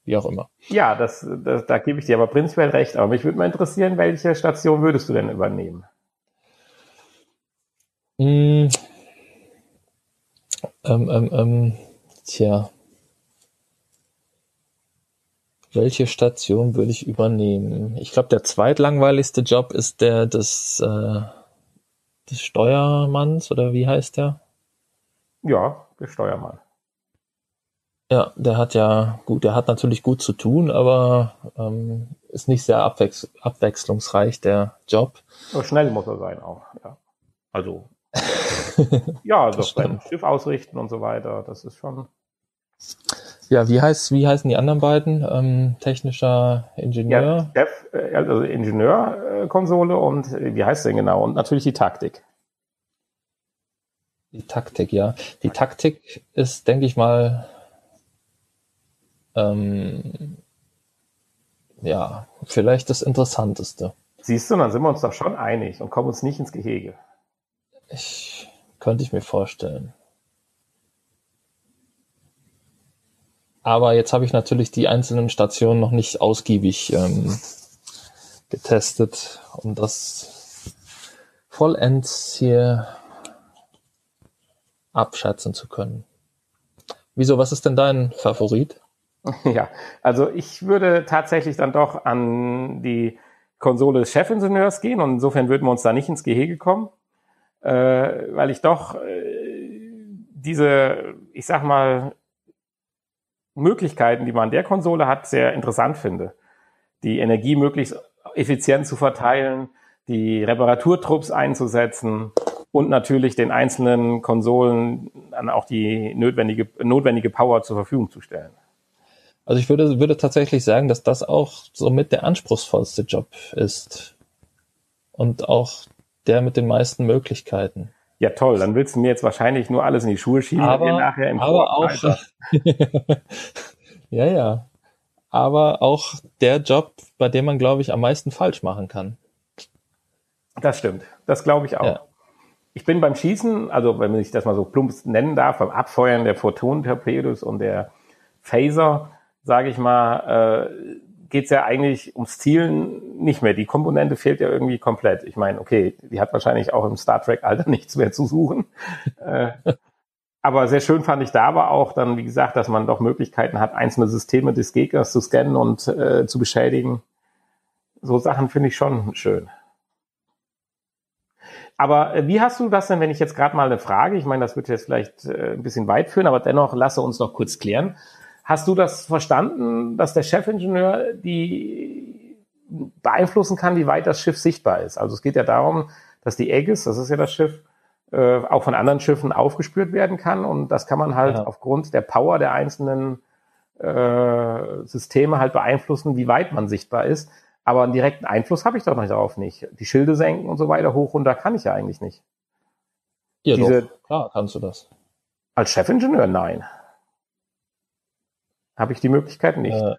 wie auch immer. Ja, das, das, da gebe ich dir aber prinzipiell recht. Aber mich würde mal interessieren, welche Station würdest du denn übernehmen? Mm. Ähm, ähm, ähm, tja. Welche Station würde ich übernehmen? Ich glaube, der zweitlangweiligste Job ist der des, äh, des Steuermanns oder wie heißt der? Ja, der Steuermann. Ja, der hat ja gut, der hat natürlich gut zu tun, aber ähm, ist nicht sehr abwechs abwechslungsreich, der Job. Aber schnell muss er sein auch, ja. Also ja, also beim Schiff ausrichten und so weiter, das ist schon. Ja, wie heißt, wie heißen die anderen beiden? Ähm, technischer Ingenieur? Ja, Dev, äh, also Ingenieurkonsole und äh, wie heißt denn genau? Und natürlich die Taktik. Die Taktik, ja. Die Taktik ist, denke ich mal, ähm, ja, vielleicht das Interessanteste. Siehst du, dann sind wir uns doch schon einig und kommen uns nicht ins Gehege. Ich könnte ich mir vorstellen. Aber jetzt habe ich natürlich die einzelnen Stationen noch nicht ausgiebig ähm, getestet, um das vollends hier abschätzen zu können. Wieso, was ist denn dein Favorit? Ja, also ich würde tatsächlich dann doch an die Konsole des Chefingenieurs gehen und insofern würden wir uns da nicht ins Gehege kommen äh, weil ich doch äh, diese, ich sag mal, Möglichkeiten, die man an der Konsole hat, sehr interessant finde. Die Energie möglichst effizient zu verteilen, die Reparaturtrupps einzusetzen und natürlich den einzelnen Konsolen dann auch die notwendige, notwendige Power zur Verfügung zu stellen. Also ich würde, würde tatsächlich sagen, dass das auch somit der anspruchsvollste Job ist. Und auch der mit den meisten Möglichkeiten. Ja, toll. Dann willst du mir jetzt wahrscheinlich nur alles in die Schuhe schieben aber, nachher im aber auch, ja, ja. Aber auch der Job, bei dem man, glaube ich, am meisten falsch machen kann. Das stimmt. Das glaube ich auch. Ja. Ich bin beim Schießen, also wenn ich das mal so plump nennen darf, beim Abfeuern der Photon-Torpedos und der Phaser, sage ich mal, äh, geht es ja eigentlich ums Zielen nicht mehr. Die Komponente fehlt ja irgendwie komplett. Ich meine, okay, die hat wahrscheinlich auch im Star Trek-Alter nichts mehr zu suchen. äh, aber sehr schön fand ich da aber auch dann, wie gesagt, dass man doch Möglichkeiten hat, einzelne Systeme des Gegners zu scannen und äh, zu beschädigen. So Sachen finde ich schon schön. Aber äh, wie hast du das denn, wenn ich jetzt gerade mal eine Frage, ich meine, das wird jetzt vielleicht äh, ein bisschen weit führen, aber dennoch lasse uns noch kurz klären. Hast du das verstanden, dass der Chefingenieur die beeinflussen kann, wie weit das Schiff sichtbar ist? Also es geht ja darum, dass die Aegis, das ist ja das Schiff, äh, auch von anderen Schiffen aufgespürt werden kann und das kann man halt ja. aufgrund der Power der einzelnen äh, Systeme halt beeinflussen, wie weit man sichtbar ist. Aber einen direkten Einfluss habe ich doch noch darauf nicht. Die Schilde senken und so weiter hoch runter kann ich ja eigentlich nicht. Ja, Diese, doch. Klar, kannst du das. Als Chefingenieur nein habe ich die Möglichkeit nicht. Äh.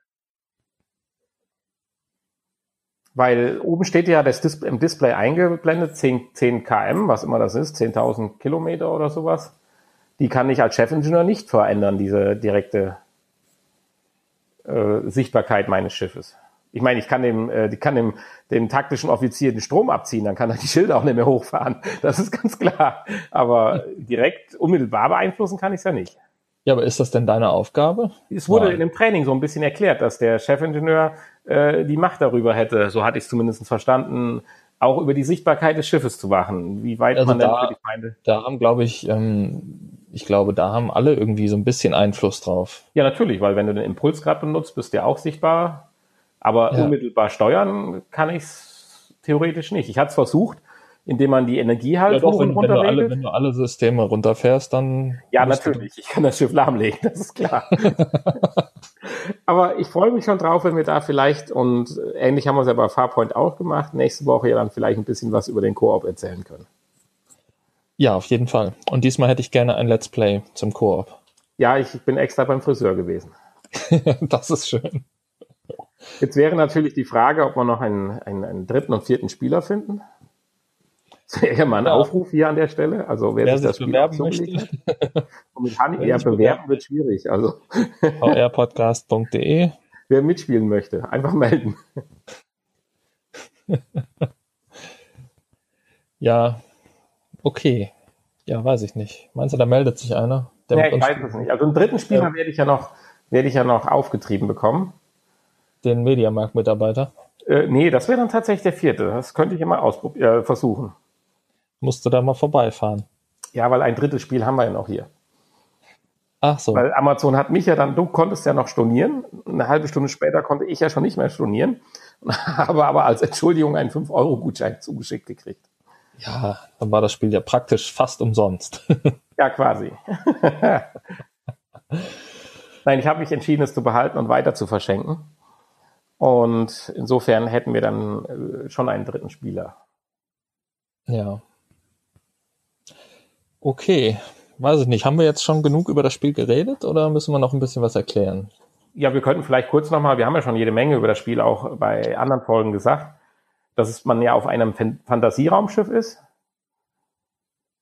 Weil oben steht ja das Dis im Display eingeblendet 10, 10 km, was immer das ist, 10.000 Kilometer oder sowas. Die kann ich als Chefingenieur nicht verändern, diese direkte äh, Sichtbarkeit meines Schiffes. Ich meine, ich kann dem, äh, ich kann dem, dem taktischen Offizier den Strom abziehen, dann kann er die Schilder auch nicht mehr hochfahren. Das ist ganz klar. Aber direkt unmittelbar beeinflussen kann ich es ja nicht. Ja, aber ist das denn deine Aufgabe? Es wurde Nein. in dem Training so ein bisschen erklärt, dass der Chefingenieur äh, die Macht darüber hätte, so hatte ich es zumindest verstanden, auch über die Sichtbarkeit des Schiffes zu wachen. Wie weit also man da, denn für die Feinde. Da haben, glaube ich, ähm, ich glaube, da haben alle irgendwie so ein bisschen Einfluss drauf. Ja, natürlich, weil wenn du den Impulsgrad benutzt, bist du ja auch sichtbar. Aber ja. unmittelbar steuern kann ich es theoretisch nicht. Ich hatte es versucht, indem man die Energie halt ja, doch, wenn, wenn, du alle, wenn du alle Systeme runterfährst, dann. Ja, natürlich. Ich kann das Schiff lahmlegen, das ist klar. Aber ich freue mich schon drauf, wenn wir da vielleicht, und ähnlich haben wir es ja bei Farpoint auch gemacht, nächste Woche ja dann vielleicht ein bisschen was über den Koop erzählen können. Ja, auf jeden Fall. Und diesmal hätte ich gerne ein Let's Play zum Koop. Ja, ich bin extra beim Friseur gewesen. das ist schön. Jetzt wäre natürlich die Frage, ob wir noch einen, einen, einen dritten und vierten Spieler finden. Das wäre ja mal ein ja. Aufruf hier an der Stelle. Also wer, wer sich das bewerben möchte. Momentan eher bewerben wird schwierig. Also vrpodcast.de. Wer mitspielen möchte, einfach melden. ja, okay. Ja, weiß ich nicht. Meinst du, da meldet sich einer? Der ja, ich weiß es nicht. Also einen dritten Spieler ja. werde ich ja noch, werde ich ja noch aufgetrieben bekommen. Den Mediamarkt-Mitarbeiter? Äh, nee, das wäre dann tatsächlich der vierte. Das könnte ich immer ausprobieren, äh, versuchen. Musst du da mal vorbeifahren. Ja, weil ein drittes Spiel haben wir ja noch hier. Ach so. Weil Amazon hat mich ja dann, du konntest ja noch stornieren. Eine halbe Stunde später konnte ich ja schon nicht mehr stornieren. Habe aber als Entschuldigung einen 5-Euro-Gutschein zugeschickt gekriegt. Ja, dann war das Spiel ja praktisch fast umsonst. ja, quasi. Nein, ich habe mich entschieden, es zu behalten und weiter zu verschenken. Und insofern hätten wir dann äh, schon einen dritten Spieler. Ja. Okay, weiß ich nicht. Haben wir jetzt schon genug über das Spiel geredet oder müssen wir noch ein bisschen was erklären? Ja, wir könnten vielleicht kurz nochmal, wir haben ja schon jede Menge über das Spiel auch bei anderen Folgen gesagt, dass man ja auf einem Fantasieraumschiff ist.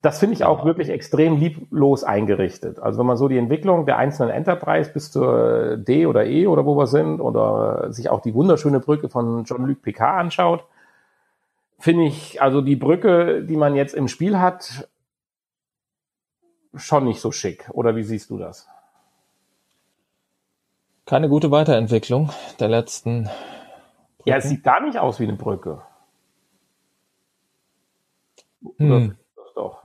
Das finde ich auch wirklich extrem lieblos eingerichtet. Also wenn man so die Entwicklung der einzelnen Enterprise bis zur D oder E oder wo wir sind oder sich auch die wunderschöne Brücke von John-Luc Picard anschaut, finde ich also die Brücke, die man jetzt im Spiel hat, schon nicht so schick. Oder wie siehst du das? Keine gute Weiterentwicklung der letzten. Brücken. Ja, es sieht gar nicht aus wie eine Brücke. Hm. doch.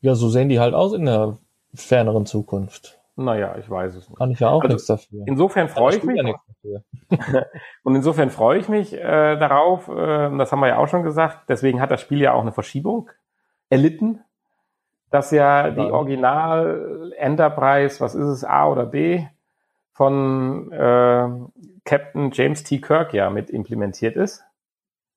Ja, so sehen die halt aus in der ferneren Zukunft. Naja, ich weiß es nicht. Kann ich ja auch also, nichts dafür. Insofern freue ich mich. Ja und insofern freue ich mich äh, darauf, äh, das haben wir ja auch schon gesagt, deswegen hat das Spiel ja auch eine Verschiebung erlitten dass ja die Original Enterprise, was ist es, A oder B, von äh, Captain James T. Kirk ja mit implementiert ist.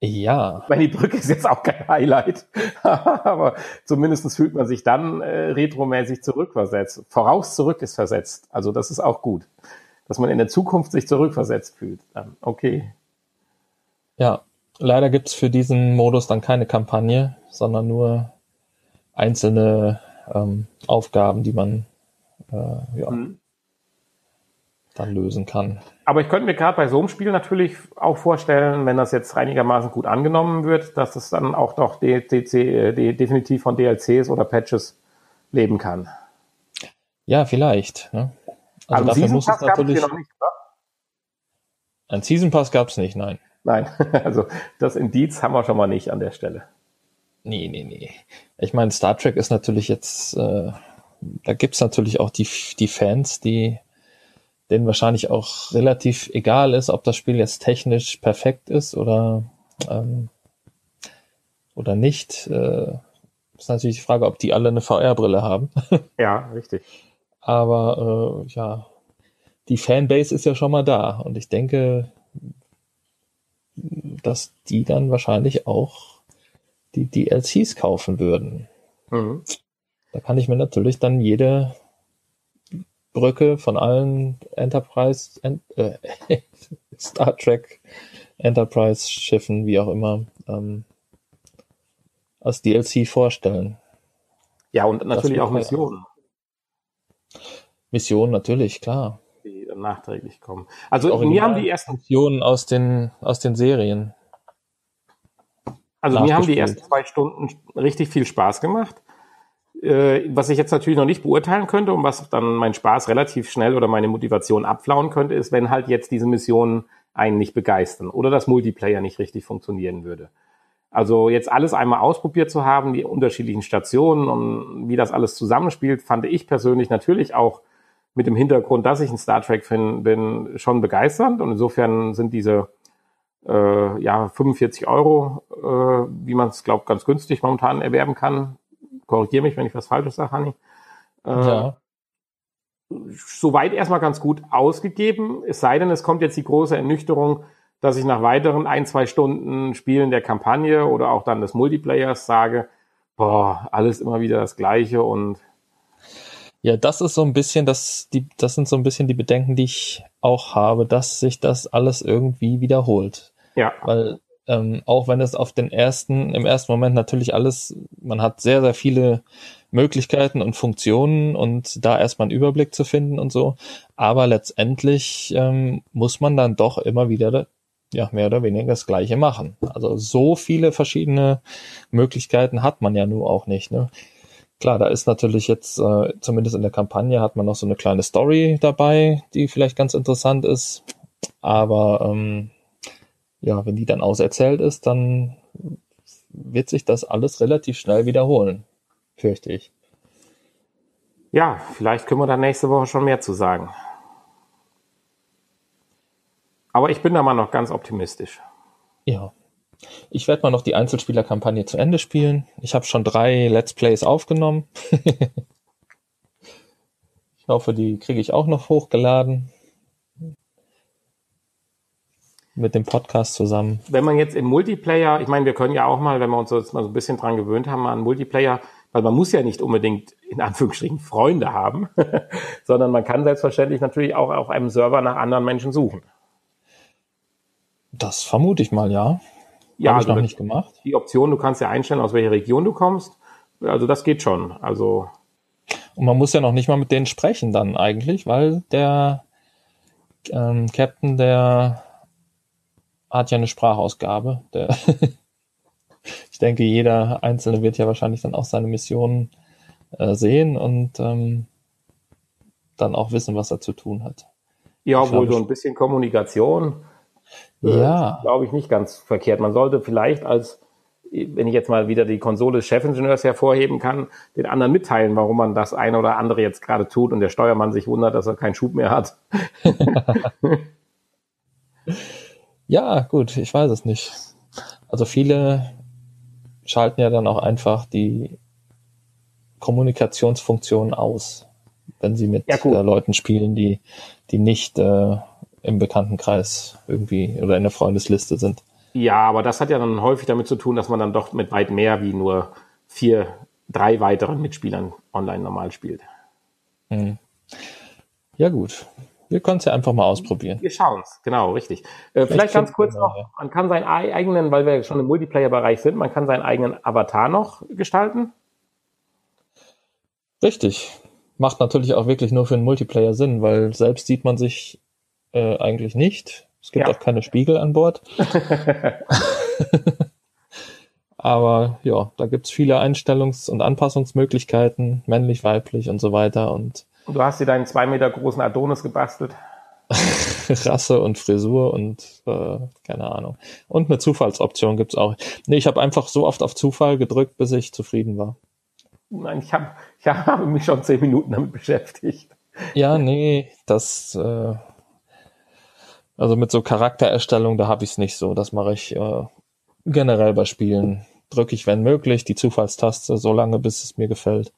Ja. Ich meine, die Brücke ist jetzt auch kein Highlight, aber zumindest fühlt man sich dann äh, retromäßig zurückversetzt. Voraus zurück ist versetzt. Also das ist auch gut. Dass man in der Zukunft sich zurückversetzt fühlt. Dann okay. Ja, leider gibt's für diesen Modus dann keine Kampagne, sondern nur einzelne ähm, Aufgaben, die man äh, ja, mhm. dann lösen kann. Aber ich könnte mir gerade bei so einem Spiel natürlich auch vorstellen, wenn das jetzt einigermaßen gut angenommen wird, dass das dann auch doch DCC, äh, definitiv von DLCs oder Patches leben kann. Ja, vielleicht. Ne? Also, also dafür muss es natürlich. Noch nicht? Ein Season Pass gab es nicht, nein. Nein, also das Indiz haben wir schon mal nicht an der Stelle. Nee, nee, nee. Ich meine, Star Trek ist natürlich jetzt, äh, da gibt's natürlich auch die, die Fans, die denen wahrscheinlich auch relativ egal ist, ob das Spiel jetzt technisch perfekt ist oder, ähm, oder nicht. Äh, ist natürlich die Frage, ob die alle eine VR-Brille haben. Ja, richtig. Aber äh, ja, die Fanbase ist ja schon mal da und ich denke, dass die dann wahrscheinlich auch die DLCs kaufen würden. Mhm. Da kann ich mir natürlich dann jede Brücke von allen Enterprise, äh, Star Trek Enterprise Schiffen, wie auch immer, ähm, als DLC vorstellen. Ja, und natürlich auch Missionen. Missionen natürlich, klar. Die nachträglich kommen. Also mir haben die ersten Missionen aus den, aus den Serien. Also mir haben die ersten zwei Stunden richtig viel Spaß gemacht. Äh, was ich jetzt natürlich noch nicht beurteilen könnte und was dann mein Spaß relativ schnell oder meine Motivation abflauen könnte, ist, wenn halt jetzt diese Missionen einen nicht begeistern oder das Multiplayer nicht richtig funktionieren würde. Also jetzt alles einmal ausprobiert zu haben, die unterschiedlichen Stationen und wie das alles zusammenspielt, fand ich persönlich natürlich auch mit dem Hintergrund, dass ich ein Star Trek-Fan bin, schon begeisternd. Und insofern sind diese äh, ja 45 Euro, äh, wie man es glaubt, ganz günstig momentan erwerben kann. Korrigiere mich, wenn ich was Falsches sage, Hanni. Äh, ja. Soweit erstmal ganz gut ausgegeben. Es sei denn, es kommt jetzt die große Ernüchterung, dass ich nach weiteren ein, zwei Stunden Spielen der Kampagne oder auch dann des Multiplayers sage, boah, alles immer wieder das Gleiche und ja, das ist so ein bisschen, das, die, das sind so ein bisschen die Bedenken, die ich auch habe, dass sich das alles irgendwie wiederholt. Ja. Weil ähm, auch wenn es auf den ersten, im ersten Moment natürlich alles, man hat sehr, sehr viele Möglichkeiten und Funktionen und da erstmal einen Überblick zu finden und so. Aber letztendlich ähm, muss man dann doch immer wieder ja, mehr oder weniger das Gleiche machen. Also so viele verschiedene Möglichkeiten hat man ja nur auch nicht. Ne? Klar, da ist natürlich jetzt, äh, zumindest in der Kampagne, hat man noch so eine kleine Story dabei, die vielleicht ganz interessant ist. Aber ähm, ja, wenn die dann auserzählt ist, dann wird sich das alles relativ schnell wiederholen, fürchte ich. Ja, vielleicht können wir da nächste Woche schon mehr zu sagen. Aber ich bin da mal noch ganz optimistisch. Ja, ich werde mal noch die Einzelspielerkampagne zu Ende spielen. Ich habe schon drei Let's Plays aufgenommen. ich hoffe, die kriege ich auch noch hochgeladen. Mit dem Podcast zusammen. Wenn man jetzt im Multiplayer, ich meine, wir können ja auch mal, wenn wir uns jetzt mal so ein bisschen dran gewöhnt haben, an Multiplayer, weil man muss ja nicht unbedingt in Anführungsstrichen Freunde haben, sondern man kann selbstverständlich natürlich auch auf einem Server nach anderen Menschen suchen. Das vermute ich mal, ja. Ja, Habe ich also noch nicht gemacht. Die Option, du kannst ja einstellen, aus welcher Region du kommst. Also das geht schon. Also und man muss ja noch nicht mal mit denen sprechen dann eigentlich, weil der ähm, Captain, der hat ja eine Sprachausgabe. Der ich denke, jeder Einzelne wird ja wahrscheinlich dann auch seine Missionen äh, sehen und ähm, dann auch wissen, was er zu tun hat. Ja, wohl so ein bisschen Kommunikation äh, ja. Glaube ich nicht ganz verkehrt. Man sollte vielleicht als, wenn ich jetzt mal wieder die Konsole des Chefingenieurs hervorheben kann, den anderen mitteilen, warum man das eine oder andere jetzt gerade tut und der Steuermann sich wundert, dass er keinen Schub mehr hat. ja, gut, ich weiß es nicht. Also viele schalten ja dann auch einfach die Kommunikationsfunktion aus, wenn sie mit ja, äh, Leuten spielen, die, die nicht äh, im Bekanntenkreis irgendwie oder in der Freundesliste sind. Ja, aber das hat ja dann häufig damit zu tun, dass man dann doch mit weit mehr wie nur vier, drei weiteren Mitspielern online normal spielt. Hm. Ja, gut. Wir können es ja einfach mal ausprobieren. Wir schauen es, genau, richtig. Äh, vielleicht, vielleicht ganz kurz noch, man kann seinen eigenen, weil wir schon im Multiplayer-Bereich sind, man kann seinen eigenen Avatar noch gestalten. Richtig. Macht natürlich auch wirklich nur für einen Multiplayer Sinn, weil selbst sieht man sich äh, eigentlich nicht. Es gibt ja. auch keine Spiegel an Bord. Aber ja, da gibt's viele Einstellungs- und Anpassungsmöglichkeiten, männlich, weiblich und so weiter. Und du hast dir deinen zwei Meter großen Adonis gebastelt. Rasse und Frisur und äh, keine Ahnung. Und eine Zufallsoption gibt's auch. Nee, ich habe einfach so oft auf Zufall gedrückt, bis ich zufrieden war. Nein, ich habe ich hab mich schon zehn Minuten damit beschäftigt. Ja, nee, das äh, also mit so Charaktererstellung, da habe ich es nicht so. Das mache ich äh, generell bei Spielen. Drücke ich, wenn möglich, die Zufallstaste so lange, bis es mir gefällt.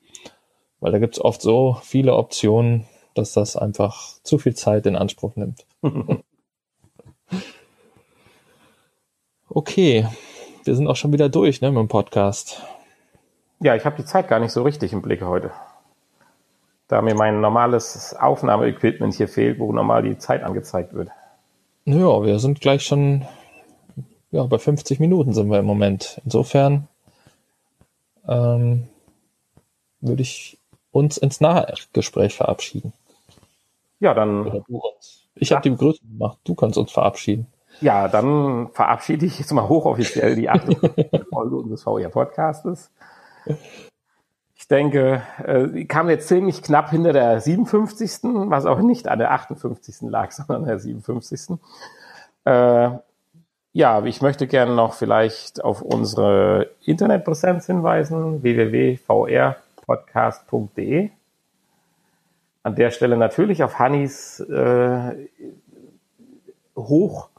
Weil da gibt es oft so viele Optionen, dass das einfach zu viel Zeit in Anspruch nimmt. okay, wir sind auch schon wieder durch ne, mit dem Podcast. Ja, ich habe die Zeit gar nicht so richtig im Blick heute. Da mir mein normales Aufnahmeequipment hier fehlt, wo normal die Zeit angezeigt wird. Ja, wir sind gleich schon, ja, bei 50 Minuten sind wir im Moment. Insofern ähm, würde ich uns ins Nachgespräch verabschieden. Ja, dann. Ich habe die Begrüßung gemacht. Du kannst uns verabschieden. Ja, dann verabschiede ich jetzt mal hochoffiziell die achte Folge unseres VR Podcastes. Ich denke, äh, kam jetzt ziemlich knapp hinter der 57. Was auch nicht an der 58. lag, sondern an der 57. Äh, ja, ich möchte gerne noch vielleicht auf unsere Internetpräsenz hinweisen, www.vrpodcast.de. An der Stelle natürlich auf Hannis äh, hoch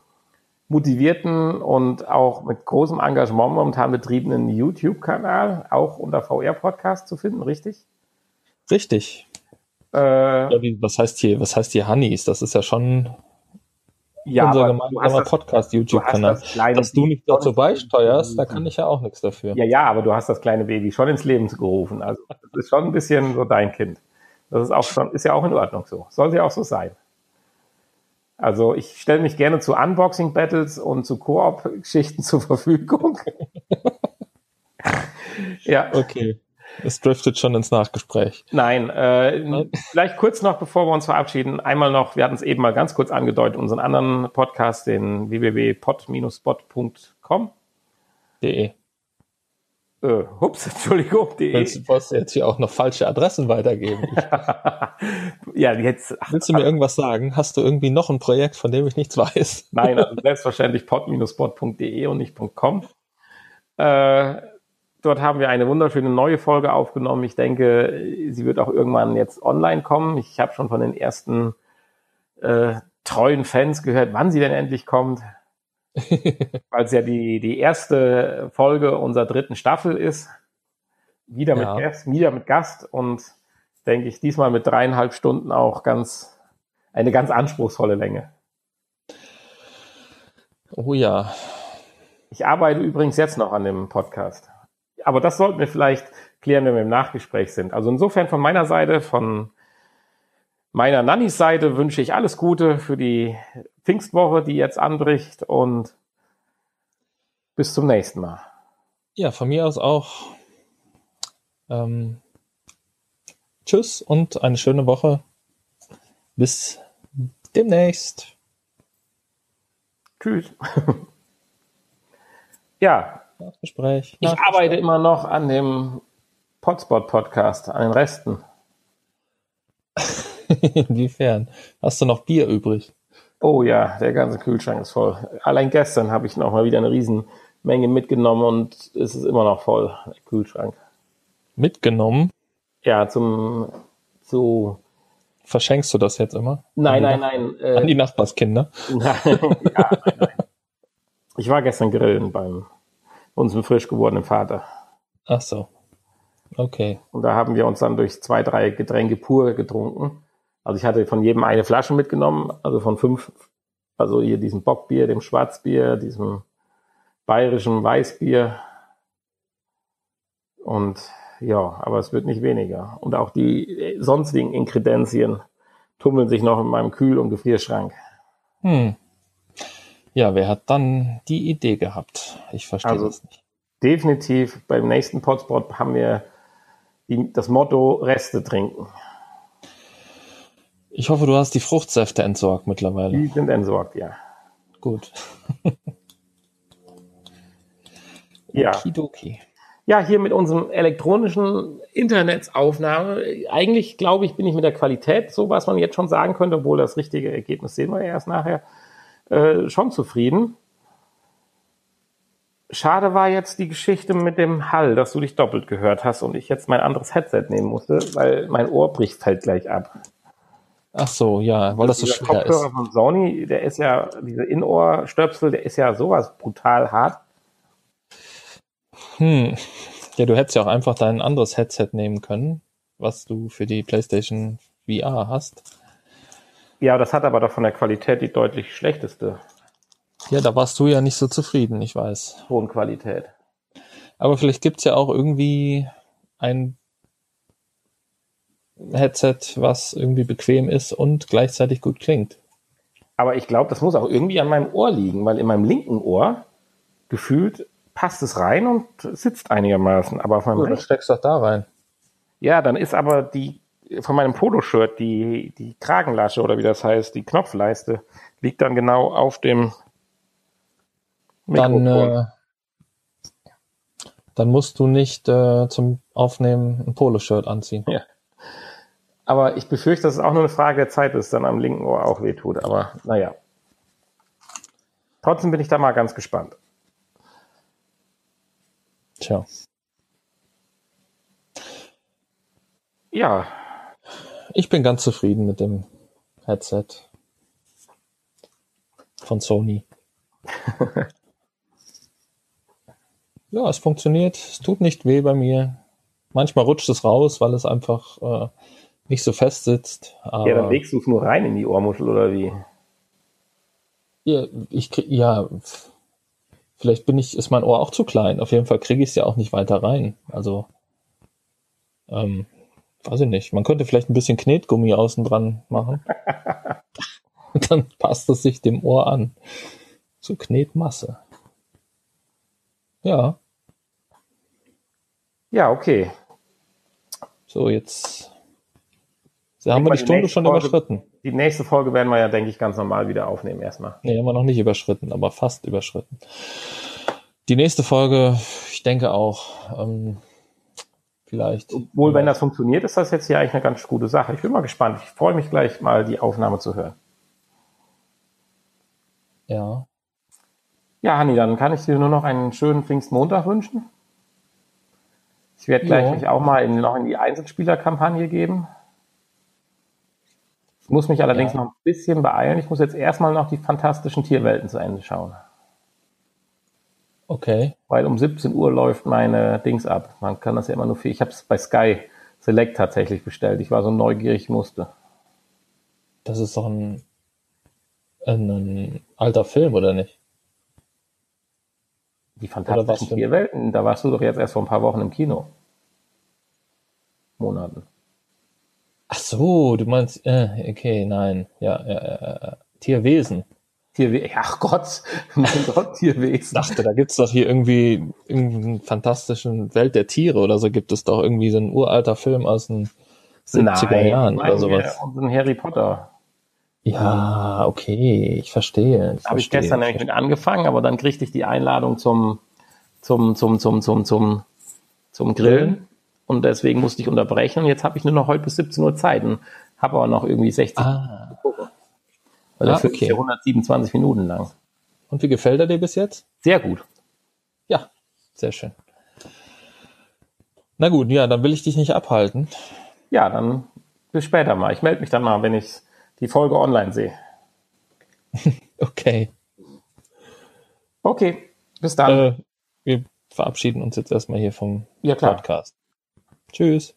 motivierten und auch mit großem Engagement momentan betriebenen YouTube-Kanal, auch unter VR-Podcast zu finden, richtig? Richtig. Äh, was heißt hier, was heißt hier Hannis? Das ist ja schon ja, unser gemeinsamer Podcast-YouTube-Kanal. Das Dass du nicht dazu beisteuerst, da kann ich ja auch nichts dafür. Ja, ja, aber du hast das kleine Baby schon ins Leben gerufen. Also das ist schon ein bisschen so dein Kind. Das ist auch schon, ist ja auch in Ordnung so. Soll ja auch so sein. Also ich stelle mich gerne zu Unboxing-Battles und zu Koop-Geschichten zur Verfügung. ja. Okay. Es driftet schon ins Nachgespräch. Nein, äh, vielleicht kurz noch, bevor wir uns verabschieden, einmal noch, wir hatten es eben mal ganz kurz angedeutet, unseren anderen Podcast, den www.pod-spot.com. De. Äh, hups, Entschuldigung. De. Willst du jetzt hier auch noch falsche Adressen weitergeben? ja, jetzt. Ach, Willst du mir irgendwas sagen? Hast du irgendwie noch ein Projekt, von dem ich nichts weiß? Nein, also selbstverständlich pod-spot.de und nicht .com. Äh, Dort haben wir eine wunderschöne neue Folge aufgenommen. Ich denke, sie wird auch irgendwann jetzt online kommen. Ich habe schon von den ersten äh, treuen Fans gehört, wann sie denn endlich kommt. Weil es ja die, die erste Folge unserer dritten Staffel ist. Wieder mit, ja. Gast, wieder mit Gast und denke ich, diesmal mit dreieinhalb Stunden auch ganz, eine ganz anspruchsvolle Länge. Oh ja. Ich arbeite übrigens jetzt noch an dem Podcast aber das sollten wir vielleicht klären, wenn wir im Nachgespräch sind. Also insofern von meiner Seite, von meiner Nannis Seite wünsche ich alles Gute für die Pfingstwoche, die jetzt anbricht und bis zum nächsten Mal. Ja, von mir aus auch. Ähm, tschüss und eine schöne Woche. Bis demnächst. Tschüss. ja, Nachgespräch. Ich arbeite immer noch an dem Potspot-Podcast, an den Resten. Inwiefern? Hast du noch Bier übrig? Oh ja, der ganze Kühlschrank ist voll. Allein gestern habe ich noch mal wieder eine Riesenmenge mitgenommen und es ist immer noch voll, der Kühlschrank. Mitgenommen? Ja, zum, zu. Verschenkst du das jetzt immer? Nein, nein, nein. Äh, an die Nachbarskinder? Nein, ja, nein, nein. Ich war gestern grillen beim unserem frisch gewordenen Vater. Ach so. Okay. Und da haben wir uns dann durch zwei, drei Getränke pur getrunken. Also ich hatte von jedem eine Flasche mitgenommen, also von fünf, also hier diesem Bockbier, dem Schwarzbier, diesem bayerischen Weißbier. Und ja, aber es wird nicht weniger. Und auch die sonstigen Inkredenzien tummeln sich noch in meinem Kühl- und Gefrierschrank. Hm. Ja, wer hat dann die Idee gehabt? Ich verstehe also, das nicht. Definitiv beim nächsten Potspot haben wir die, das Motto Reste trinken. Ich hoffe, du hast die Fruchtsäfte entsorgt mittlerweile. Die sind entsorgt, ja. Gut. ja. Okidoki. Ja, hier mit unserem elektronischen Internetsaufnahme. Eigentlich, glaube ich, bin ich mit der Qualität, so was man jetzt schon sagen könnte, obwohl das richtige Ergebnis sehen wir ja erst nachher, äh, schon zufrieden. Schade war jetzt die Geschichte mit dem Hall, dass du dich doppelt gehört hast und ich jetzt mein anderes Headset nehmen musste, weil mein Ohr bricht fällt gleich ab. Ach so, ja, weil das so schwer Kopfhörer ist. Kopfhörer von Sony, der ist ja, diese In-Ohr-Stöpsel, der ist ja sowas brutal hart. Hm. Ja, du hättest ja auch einfach dein anderes Headset nehmen können, was du für die PlayStation VR hast. Ja, das hat aber doch von der Qualität die deutlich schlechteste. Ja, da warst du ja nicht so zufrieden, ich weiß. Tonqualität. Aber vielleicht gibt's ja auch irgendwie ein Headset, was irgendwie bequem ist und gleichzeitig gut klingt. Aber ich glaube, das muss auch irgendwie an meinem Ohr liegen, weil in meinem linken Ohr gefühlt passt es rein und sitzt einigermaßen. Aber auf meinem ja, rechten steckst doch da rein. Ja, dann ist aber die von meinem Poloshirt, die, die Kragenlasche oder wie das heißt, die Knopfleiste, liegt dann genau auf dem Mikrofon. Dann, äh, Dann musst du nicht äh, zum Aufnehmen ein Poloshirt anziehen. Ja. Aber ich befürchte, dass es auch nur eine Frage der Zeit ist, dann am linken Ohr auch wehtut. Aber naja. Trotzdem bin ich da mal ganz gespannt. Tja. Ja. Ich bin ganz zufrieden mit dem Headset von Sony. ja, es funktioniert. Es tut nicht weh bei mir. Manchmal rutscht es raus, weil es einfach äh, nicht so fest sitzt. Aber ja, dann legst du es nur rein in die Ohrmuschel oder wie? Ja, ich krieg, ja, vielleicht bin ich, ist mein Ohr auch zu klein. Auf jeden Fall kriege ich es ja auch nicht weiter rein. Also, ähm, weiß ich nicht. Man könnte vielleicht ein bisschen Knetgummi außen dran machen. Und dann passt es sich dem Ohr an. So Knetmasse. Ja. Ja, okay. So, jetzt Sie haben wir die Stunde schon Folge, überschritten. Die nächste Folge werden wir ja, denke ich, ganz normal wieder aufnehmen erstmal. Nee, haben wir noch nicht überschritten, aber fast überschritten. Die nächste Folge, ich denke auch, ähm, vielleicht. Obwohl, wenn das funktioniert, ist das jetzt hier eigentlich eine ganz gute Sache. Ich bin mal gespannt. Ich freue mich gleich mal, die Aufnahme zu hören. Ja. Ja, Hanni, dann kann ich dir nur noch einen schönen Pfingstmontag wünschen. Ich werde gleich mich auch mal in, noch in die Einzelspielerkampagne geben. Ich muss mich allerdings ja. noch ein bisschen beeilen. Ich muss jetzt erstmal noch die fantastischen Tierwelten zu Ende schauen. Okay. Weil um 17 Uhr läuft meine Dings ab. Man kann das ja immer nur für. Ich habe es bei Sky Select tatsächlich bestellt. Ich war so neugierig, musste. Das ist doch ein, ein, ein alter Film, oder nicht? Die fantastischen Tierwelten, da warst du doch jetzt erst vor ein paar Wochen im Kino. Monaten. Ach so, du meinst, äh, okay, nein, ja, ja, Tierwesen. Tierwesen, ach Gott, mein Gott, Tierwesen. Ich dachte, da gibt's doch hier irgendwie irgendeinen fantastischen Welt der Tiere oder so, gibt es doch irgendwie so ein uralter Film aus den 70er Nein, Jahren oder sowas. Und Harry Potter. Ja, okay, ich verstehe. Habe ich gestern nämlich mit angefangen, aber dann kriegte ich die Einladung zum, zum, zum, zum, zum, zum, zum Grillen. Und deswegen musste ich unterbrechen. Und jetzt habe ich nur noch heute bis 17 Uhr Zeit und habe aber noch irgendwie 60 ah. Weil Ah, der okay. ist ja 127 Minuten lang. Und wie gefällt er dir bis jetzt? Sehr gut. Ja, sehr schön. Na gut, ja, dann will ich dich nicht abhalten. Ja, dann bis später mal. Ich melde mich dann mal, wenn ich die Folge online sehe. Okay. Okay, bis dann. Äh, wir verabschieden uns jetzt erstmal hier vom ja. Podcast. Tschüss.